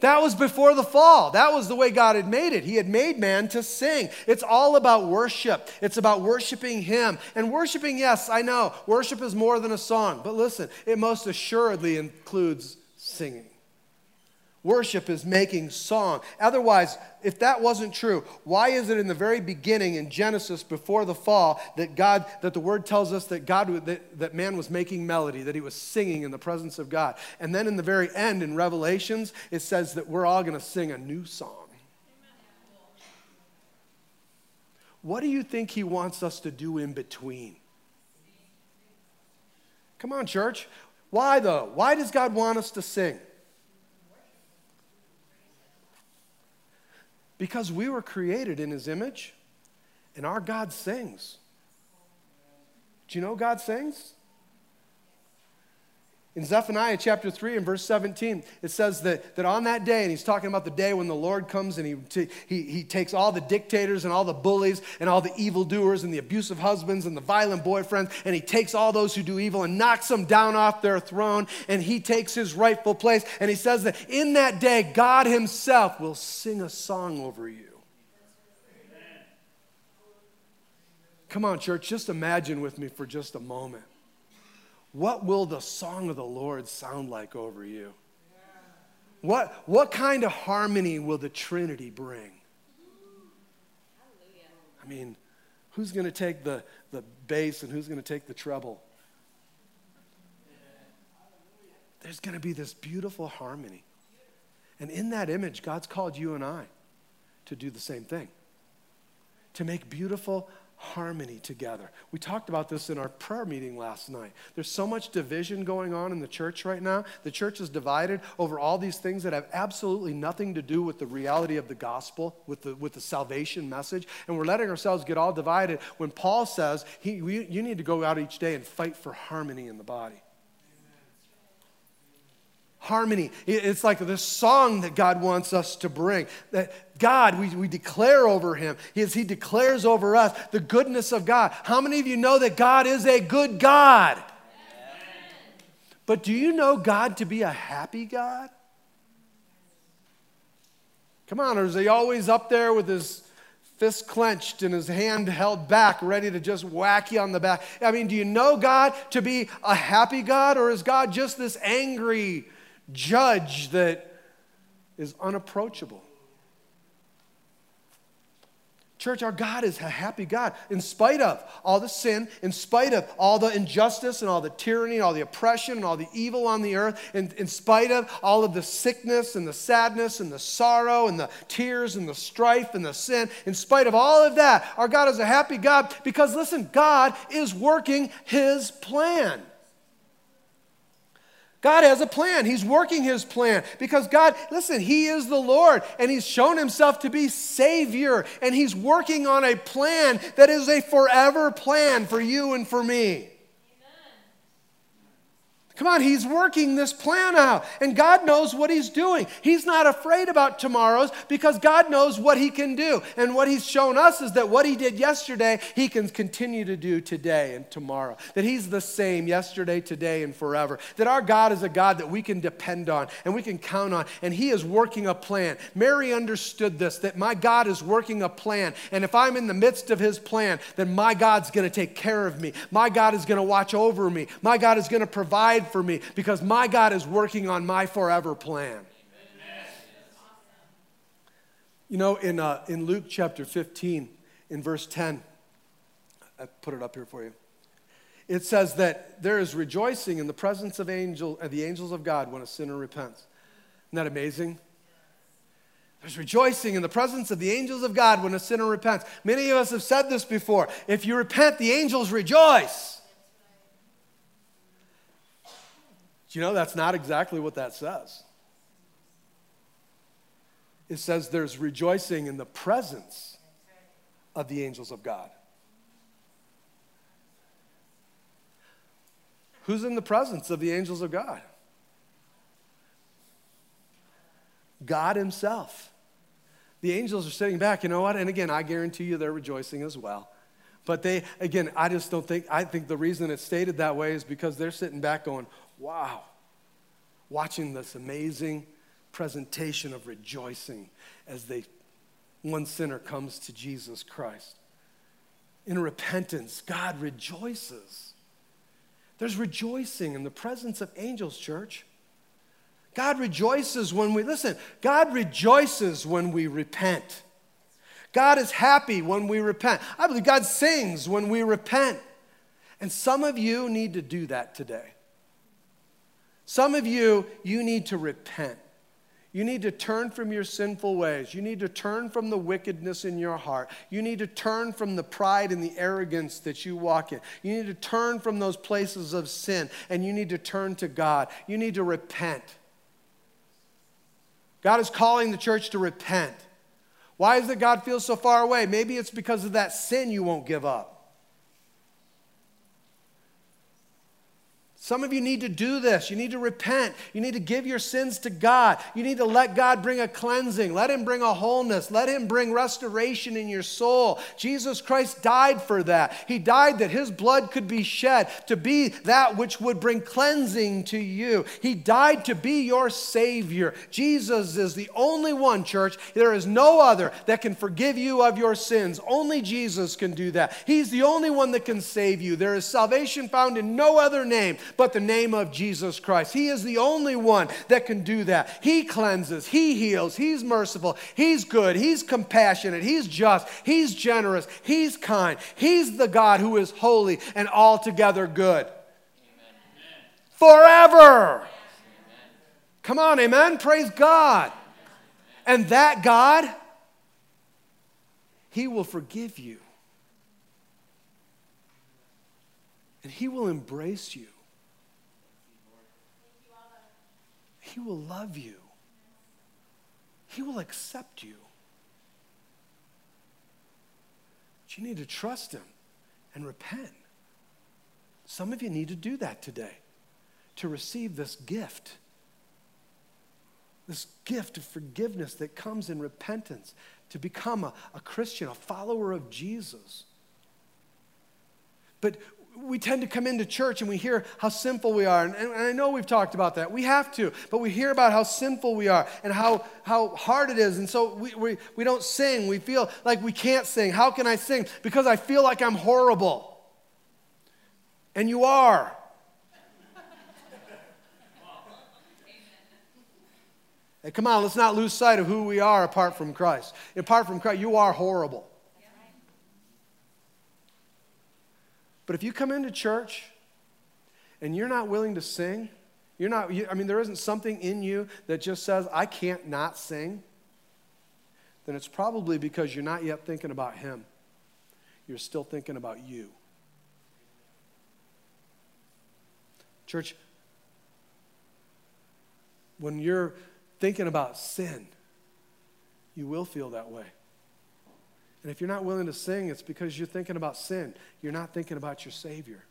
That was before the fall. That was the way God had made it. He had made man to sing. It's all about worship. It's about worshiping Him. And worshiping, yes, I know, worship is more than a song. But listen, it most assuredly includes singing. Worship is making song. Otherwise, if that wasn't true, why is it in the very beginning in Genesis before the fall that God that the word tells us that God that, that man was making melody, that he was singing in the presence of God. And then in the very end in Revelations, it says that we're all going to sing a new song. What do you think he wants us to do in between? Come on, church. Why though? Why does God want us to sing? Because we were created in his image, and our God sings. Do you know God sings? In Zephaniah chapter 3 and verse 17, it says that, that on that day, and he's talking about the day when the Lord comes and he, t- he, he takes all the dictators and all the bullies and all the evildoers and the abusive husbands and the violent boyfriends, and he takes all those who do evil and knocks them down off their throne, and he takes his rightful place. And he says that in that day, God himself will sing a song over you. Come on, church, just imagine with me for just a moment what will the song of the Lord sound like over you? What, what kind of harmony will the Trinity bring? I mean, who's going to take the, the bass and who's going to take the treble? There's going to be this beautiful harmony. And in that image, God's called you and I to do the same thing, to make beautiful harmony together. We talked about this in our prayer meeting last night. There's so much division going on in the church right now. The church is divided over all these things that have absolutely nothing to do with the reality of the gospel, with the, with the salvation message. And we're letting ourselves get all divided when Paul says, he, we, You need to go out each day and fight for harmony in the body harmony. It's like this song that God wants us to bring. That God, we, we declare over him, as he declares over us the goodness of God. How many of you know that God is a good God? But do you know God to be a happy God? Come on, or is he always up there with his fist clenched and his hand held back, ready to just whack you on the back? I mean, do you know God to be a happy God, or is God just this angry, judge that is unapproachable. Church, our God is a happy God in spite of all the sin, in spite of all the injustice and all the tyranny and all the oppression and all the evil on the earth, in, in spite of all of the sickness and the sadness and the sorrow and the tears and the strife and the sin. In spite of all of that, our God is a happy God because, listen, God is working His plan. God has a plan. He's working his plan because God, listen, he is the Lord and he's shown himself to be Savior and he's working on a plan that is a forever plan for you and for me. Come on, he's working this plan out, and God knows what he's doing. He's not afraid about tomorrows because God knows what he can do. And what he's shown us is that what he did yesterday, he can continue to do today and tomorrow. That he's the same yesterday, today, and forever. That our God is a God that we can depend on and we can count on, and he is working a plan. Mary understood this that my God is working a plan, and if I'm in the midst of his plan, then my God's going to take care of me. My God is going to watch over me. My God is going to provide for me because my God is working on my forever plan. You know, in, uh, in Luke chapter 15, in verse 10, I put it up here for you. It says that there is rejoicing in the presence of angel, uh, the angels of God when a sinner repents. Isn't that amazing? There's rejoicing in the presence of the angels of God when a sinner repents. Many of us have said this before. If you repent, the angels rejoice. You know that's not exactly what that says? It says there's rejoicing in the presence of the angels of God. Who's in the presence of the angels of God? God Himself. The angels are sitting back, you know what? And again, I guarantee you they're rejoicing as well. But they, again, I just don't think, I think the reason it's stated that way is because they're sitting back going, wow, watching this amazing presentation of rejoicing as they, one sinner comes to Jesus Christ. In repentance, God rejoices. There's rejoicing in the presence of angels, church. God rejoices when we, listen, God rejoices when we repent. God is happy when we repent. I believe God sings when we repent. And some of you need to do that today. Some of you, you need to repent. You need to turn from your sinful ways. You need to turn from the wickedness in your heart. You need to turn from the pride and the arrogance that you walk in. You need to turn from those places of sin and you need to turn to God. You need to repent. God is calling the church to repent. Why is it God feels so far away? Maybe it's because of that sin you won't give up. Some of you need to do this. You need to repent. You need to give your sins to God. You need to let God bring a cleansing. Let Him bring a wholeness. Let Him bring restoration in your soul. Jesus Christ died for that. He died that His blood could be shed to be that which would bring cleansing to you. He died to be your Savior. Jesus is the only one, church. There is no other that can forgive you of your sins. Only Jesus can do that. He's the only one that can save you. There is salvation found in no other name but the name of Jesus Christ. He is the only one that can do that. He cleanses, He heals, He's merciful, He's good, He's compassionate, He's just, He's generous, He's kind. He's the God who is holy and altogether good. Amen. Forever. Amen. Come on, amen. Praise God. And that God, He will forgive you. And He will embrace you. He will love you, He will accept you. But you need to trust Him and repent. Some of you need to do that today to receive this gift. This gift of forgiveness that comes in repentance, to become a, a Christian, a follower of Jesus. But we tend to come into church and we hear how sinful we are. And, and, I know we've talked about that. We have to. But we hear about how sinful we are and how, how hard it is. And so we, we, we don't sing. We feel like we can't sing. How can I sing? Because I feel like I'm horrible. And you are. Hey, come on, let's not lose sight of who we are apart from Christ. Apart from Christ, you are horrible. But if you come into church and you're not willing to sing, you're not, I mean, there isn't something in you that just says, I can't not sing, then it's probably because you're not yet thinking about Him. You're still thinking about you. Church, when you're thinking about sin, you will feel that way. And if you're not willing to sing, it's because you're thinking about sin. You're not thinking about your Savior.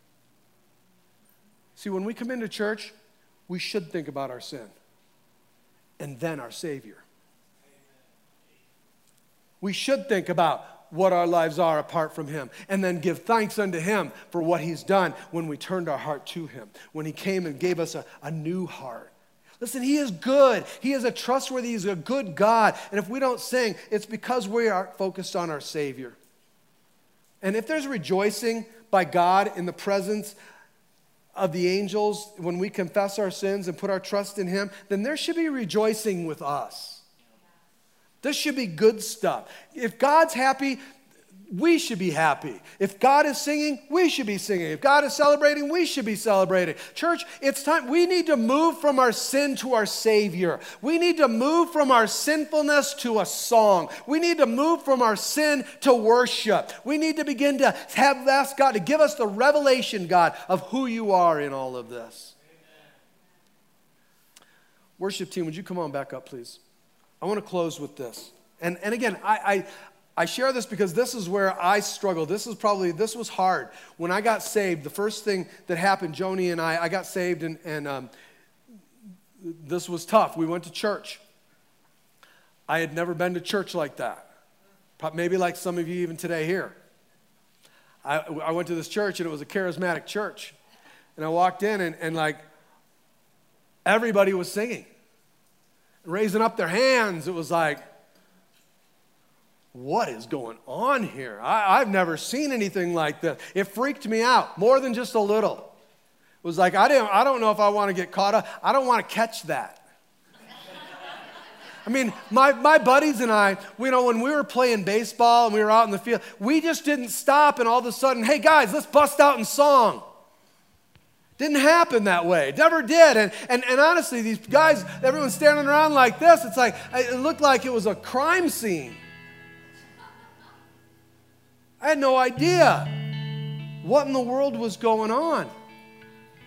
See, when we come into church, we should think about our sin and then our Savior. We should think about what our lives are apart from Him and then give thanks unto Him for what He's done when we turned our heart to Him, when He came and gave us a, a new heart. Listen, He is good. He is a trustworthy, He's a good God. And if we don't sing, it's because we are focused on our Savior. And if there's rejoicing by God in the presence of the angels when we confess our sins and put our trust in Him, then there should be rejoicing with us. This should be good stuff. If God's happy, we should be happy. If God is singing, we should be singing. If God is celebrating, we should be celebrating. Church, it's time. We need to move from our sin to our Savior. We need to move from our sinfulness to a song. We need to move from our sin to worship. We need to begin to have ask God to give us the revelation, God, of who you are in all of this. Amen. Worship team, would you come on back up, please? I want to close with this. And, and again, I, I share this because this is where I struggle. This is probably, this was hard. When I got saved, the first thing that happened, Joni and I, I got saved and, and um, this was tough. We went to church. I had never been to church like that. Maybe like some of you even today here. I, I went to this church and it was a charismatic church. And I walked in and, and like everybody was singing, raising up their hands. It was like, what is going on here? I, have never seen anything like this. It freaked me out more than just a little. It was like, I, didn't, I don't know if I want to get caught up. I don't want to catch that. I mean, my, my buddies and I, you know, when we were playing baseball and we were out in the field, we just didn't stop and all of a sudden, hey guys, let's bust out in song. Didn't happen that way. Never did. And, and, and honestly, these guys, everyone's standing around like this. It's like, it looked like it was a crime scene. I had no idea what in the world was going on.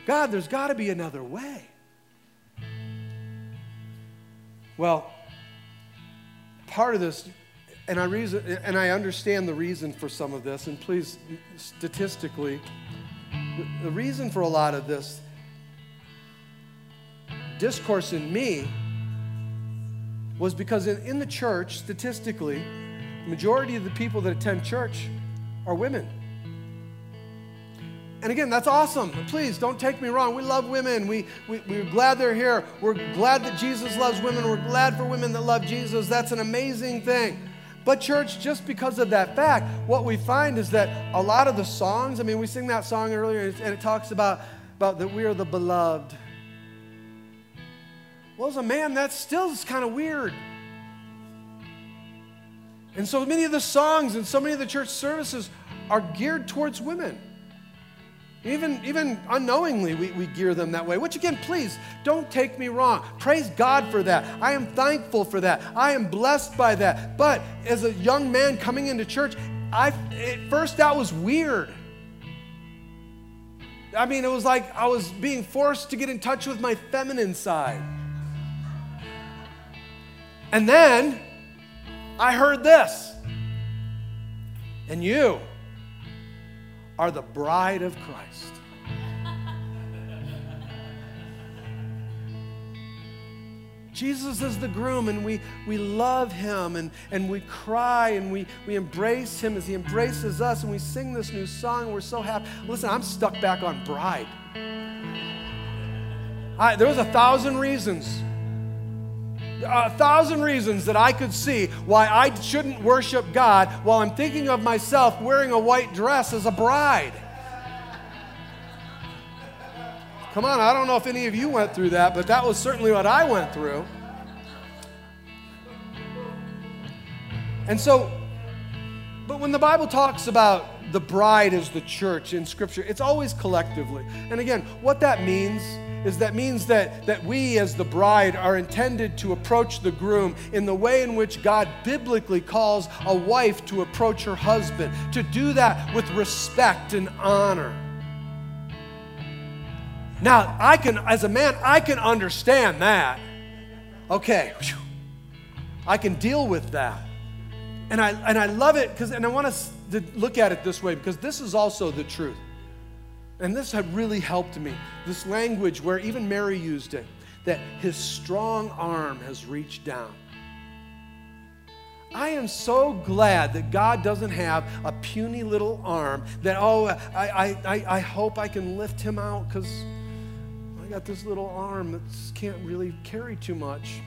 God, there's got to be another way. Well, part of this, and I, reason, and I understand the reason for some of this, and please, statistically, the, reason for a lot of this discourse in me was because in, in the church, statistically, the majority of the people that attend church are women. And again, that's awesome. Please don't take me wrong. We love women. We, we, we're glad they're here. We're glad that Jesus loves women. We're glad for women that love Jesus. That's an amazing thing. But, church, just because of that fact, what we find is that a lot of the songs, I mean, we sing that song earlier and it talks about, about that we are the beloved. Well, as a man, that still is kind of weird. And so many of the songs and so many of the church services are geared towards women. Even, even unknowingly, we, we gear them that way, which again, please don't take me wrong. Praise God for that. I am thankful for that. I am blessed by that. But as a young man coming into church, I, at first that was weird. I mean, it was like I was being forced to get in touch with my feminine side. And then I heard this. And you are the bride of Christ. [laughs] Jesus is the groom, and we, we love him, and, and we cry, and we, we embrace him as he embraces us, and we sing this new song, and we're so happy. Listen, I'm stuck back on bride. I, there was a thousand reasons a thousand reasons that I could see why I shouldn't worship God while I'm thinking of myself wearing a white dress as a bride. Come on, I don't know if any of you went through that, but that was certainly what I went through. And so, but when the Bible talks about the bride as the church in Scripture, it's always collectively. And again, what that means is that means that, that we as the bride are intended to approach the groom in the way in which God biblically calls a wife to approach her husband, to do that with respect and honor. Now, I can, as a man, I can understand that. Okay, I can deal with that. And I, and I love it because, and I want us to look at it this way because this is also the truth. And this had really helped me. This language where even Mary used it that his strong arm has reached down. I am so glad that God doesn't have a puny little arm that, oh, I, I, I hope I can lift him out because I got this little arm that can't really carry too much.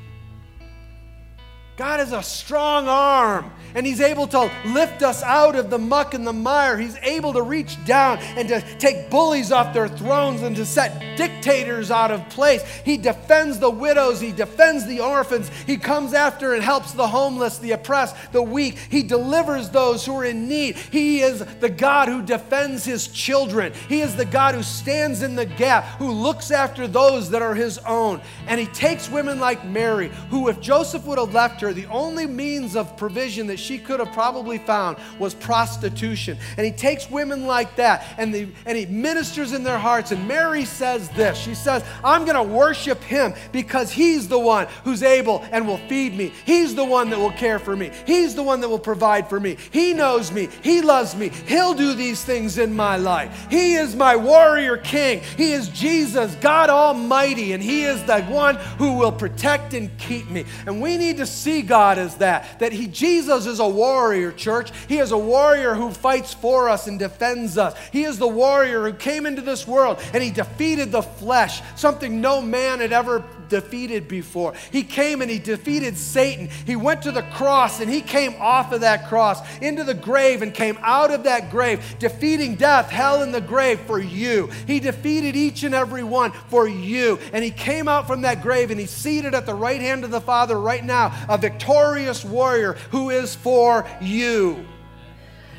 God is a strong arm, and He's able to lift us out of the muck and the mire. He's able to reach down and to take bullies off their thrones and to set dictators out of place. He defends the widows, He defends the orphans. He comes after and helps the homeless, the oppressed, the weak. He delivers those who are in need. He is the God who defends His children. He is the God who stands in the gap, who looks after those that are His own. And He takes women like Mary, who, if Joseph would have left her, the only means of provision that she could have probably found was prostitution. And he takes women like that and, the, and he ministers in their hearts. And Mary says this She says, I'm going to worship him because he's the one who's able and will feed me. He's the one that will care for me. He's the one that will provide for me. He knows me. He loves me. He'll do these things in my life. He is my warrior king. He is Jesus, God Almighty, and He is the one who will protect and keep me. And we need to see God as that. That He Jesus is a warrior, church. He is a warrior who fights for us and defends us. He is the warrior who came into this world and He defeated the flesh, something no man had ever defeated before. He came and he defeated Satan. He went to the cross and he came off of that cross into the grave and came out of that grave, defeating death, hell, and the grave for you. He defeated each and every one for you. And he came out from that grave and he's seated at the right hand of the Father right now, a victorious warrior who is for you.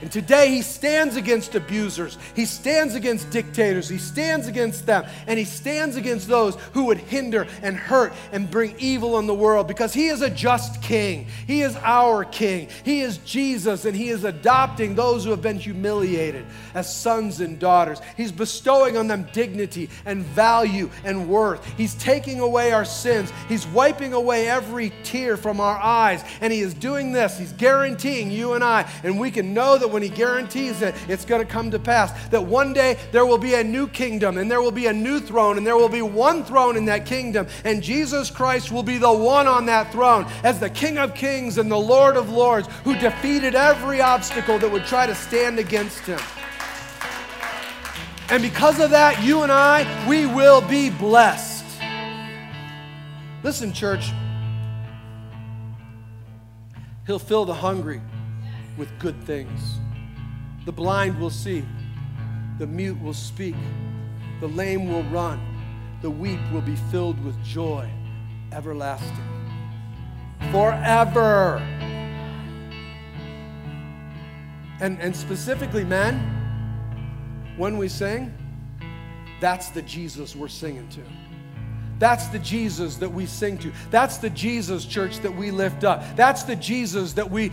And today he stands against abusers. He stands against dictators. He stands against them. And he stands against those who would hinder and hurt and bring evil in the world because he is a just king. He is our king. He is Jesus and he is adopting those who have been humiliated as sons and daughters. He's bestowing on them dignity and value and worth. He's taking away our sins. He's wiping away every tear from our eyes. And he is doing this. He's guaranteeing you and I, and we can know that that when He guarantees it, it's going to come to pass, that one day there will be a new kingdom and there will be a new throne and there will be one throne in that kingdom, and Jesus Christ will be the one on that throne as the King of Kings and the Lord of Lords who defeated every obstacle that would try to stand against Him. And because of that, you and I, we will be blessed. Listen, church. He'll fill the hungry with good things. The blind will see, the mute will speak, the lame will run, the weak will be filled with joy everlasting. Forever. And, and specifically, men, when we sing, that's the Jesus we're singing to. That's the Jesus that we sing to. That's the Jesus, church, that we lift up. That's the Jesus that we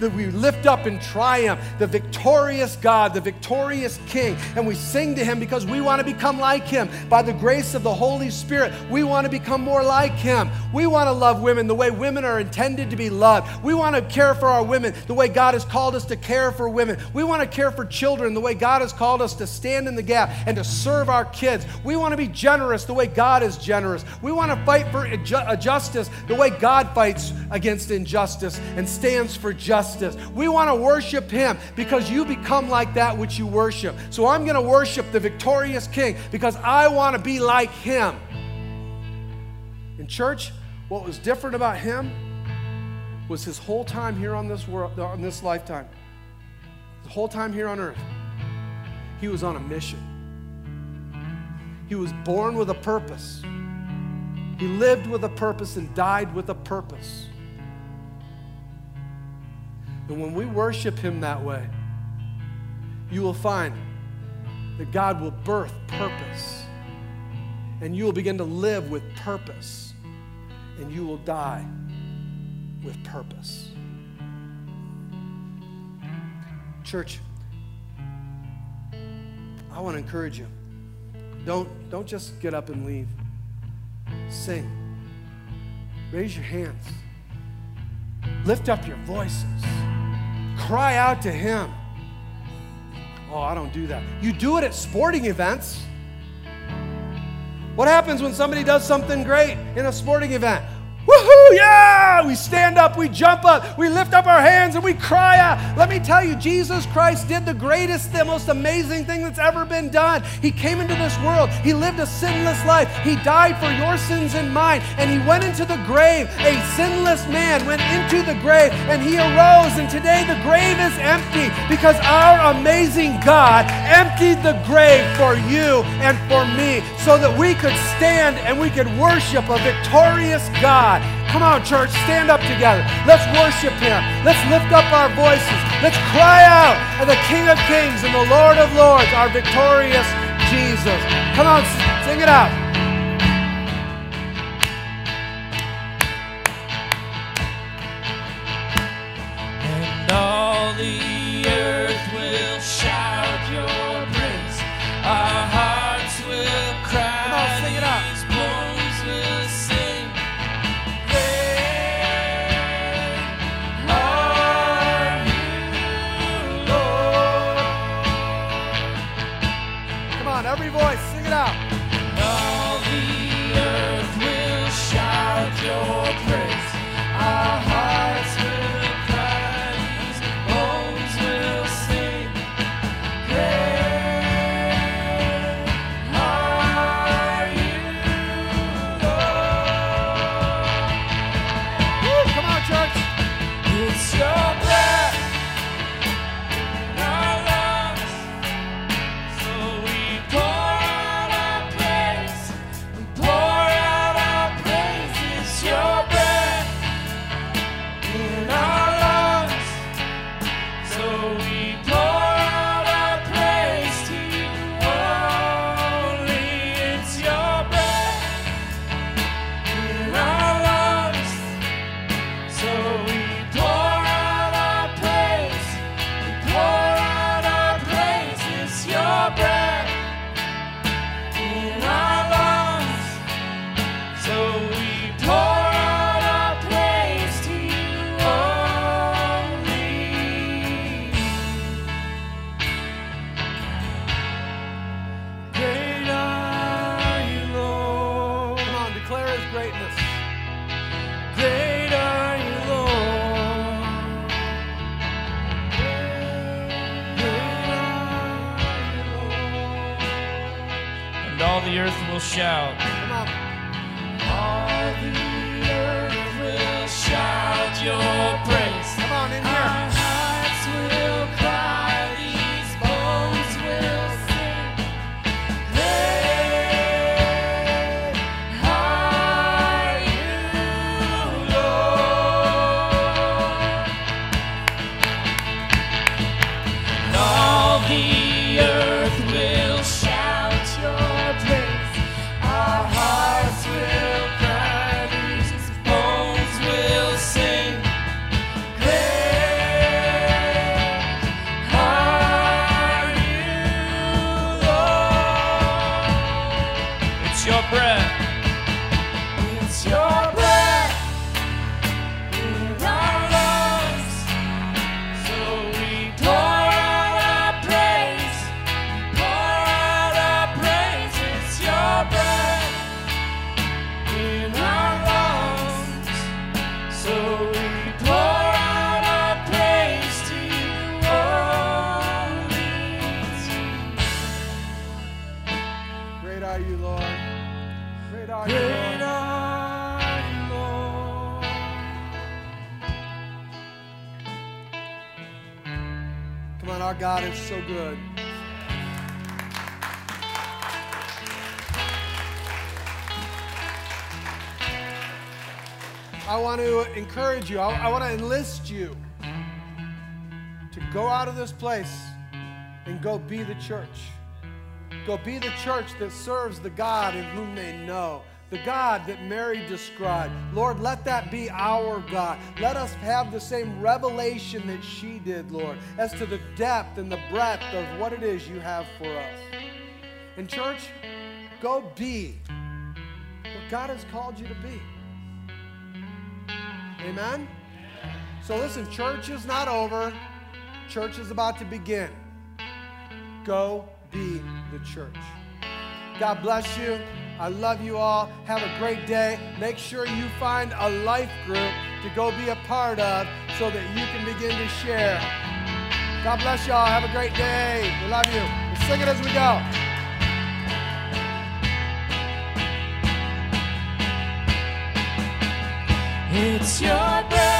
that we lift up in triumph the victorious God, the victorious King, and we sing to Him because we want to become like Him. By the grace of the Holy Spirit, we want to become more like Him. We want to love women the way women are intended to be loved. We want to care for our women the way God has called us to care for women. We want to care for children the way God has called us to stand in the gap and to serve our kids. We want to be generous the way God is generous. We want to fight for uh, justice the way God fights against injustice and stands for justice justice. We want to worship Him because you become like that which you worship. So I'm going to worship the victorious King because I want to be like Him. In church, what was different about Him was His whole time here on this world, on this lifetime, the whole time here on earth, He was on a mission. He was born with a purpose. He lived with a purpose and died with a purpose. And when we worship Him that way, you will find that God will birth purpose. And you will begin to live with purpose. And you will die with purpose. Church, I want to encourage you. Don't, don't just get up and leave. Sing. Raise your hands. Lift up your voices. Cry out to Him. Oh, I don't do that. You do it at sporting events. What happens when somebody does something great in a sporting event? Woohoo, yeah! We stand up, we jump up, we lift up our hands, and we cry out. Let me tell you, Jesus Christ did the greatest, the most amazing thing that's ever been done. He came into this world, He lived a sinless life, He died for your sins and mine, and He went into the grave. A sinless man went into the grave, and He arose, and today the grave is empty because our amazing God emptied the grave for you and for me so that we could stand and we could worship a victorious God. Come on, church, stand up together. Let's worship Him. Let's lift up our voices. Let's cry out at the King of Kings and the Lord of Lords, our victorious Jesus. Come on, sing it out. Encourage you, I, I want to enlist you to go out of this place and go be the church. Go be the church that serves the God in whom they know, the God that Mary described. Lord, let that be our God. Let us have the same revelation that she did, Lord, as to the depth and the breadth of what it is you have for us. And, church, go be what God has called you to be. Amen? So, listen, church is not over, church is about to begin. Go be the church. God bless you. I love you all. Have a great day. Make sure you find a life group to go be a part of so that you can begin to share. God bless y'all. Have a great day. We love you. We'll sing it as we go. It's your breath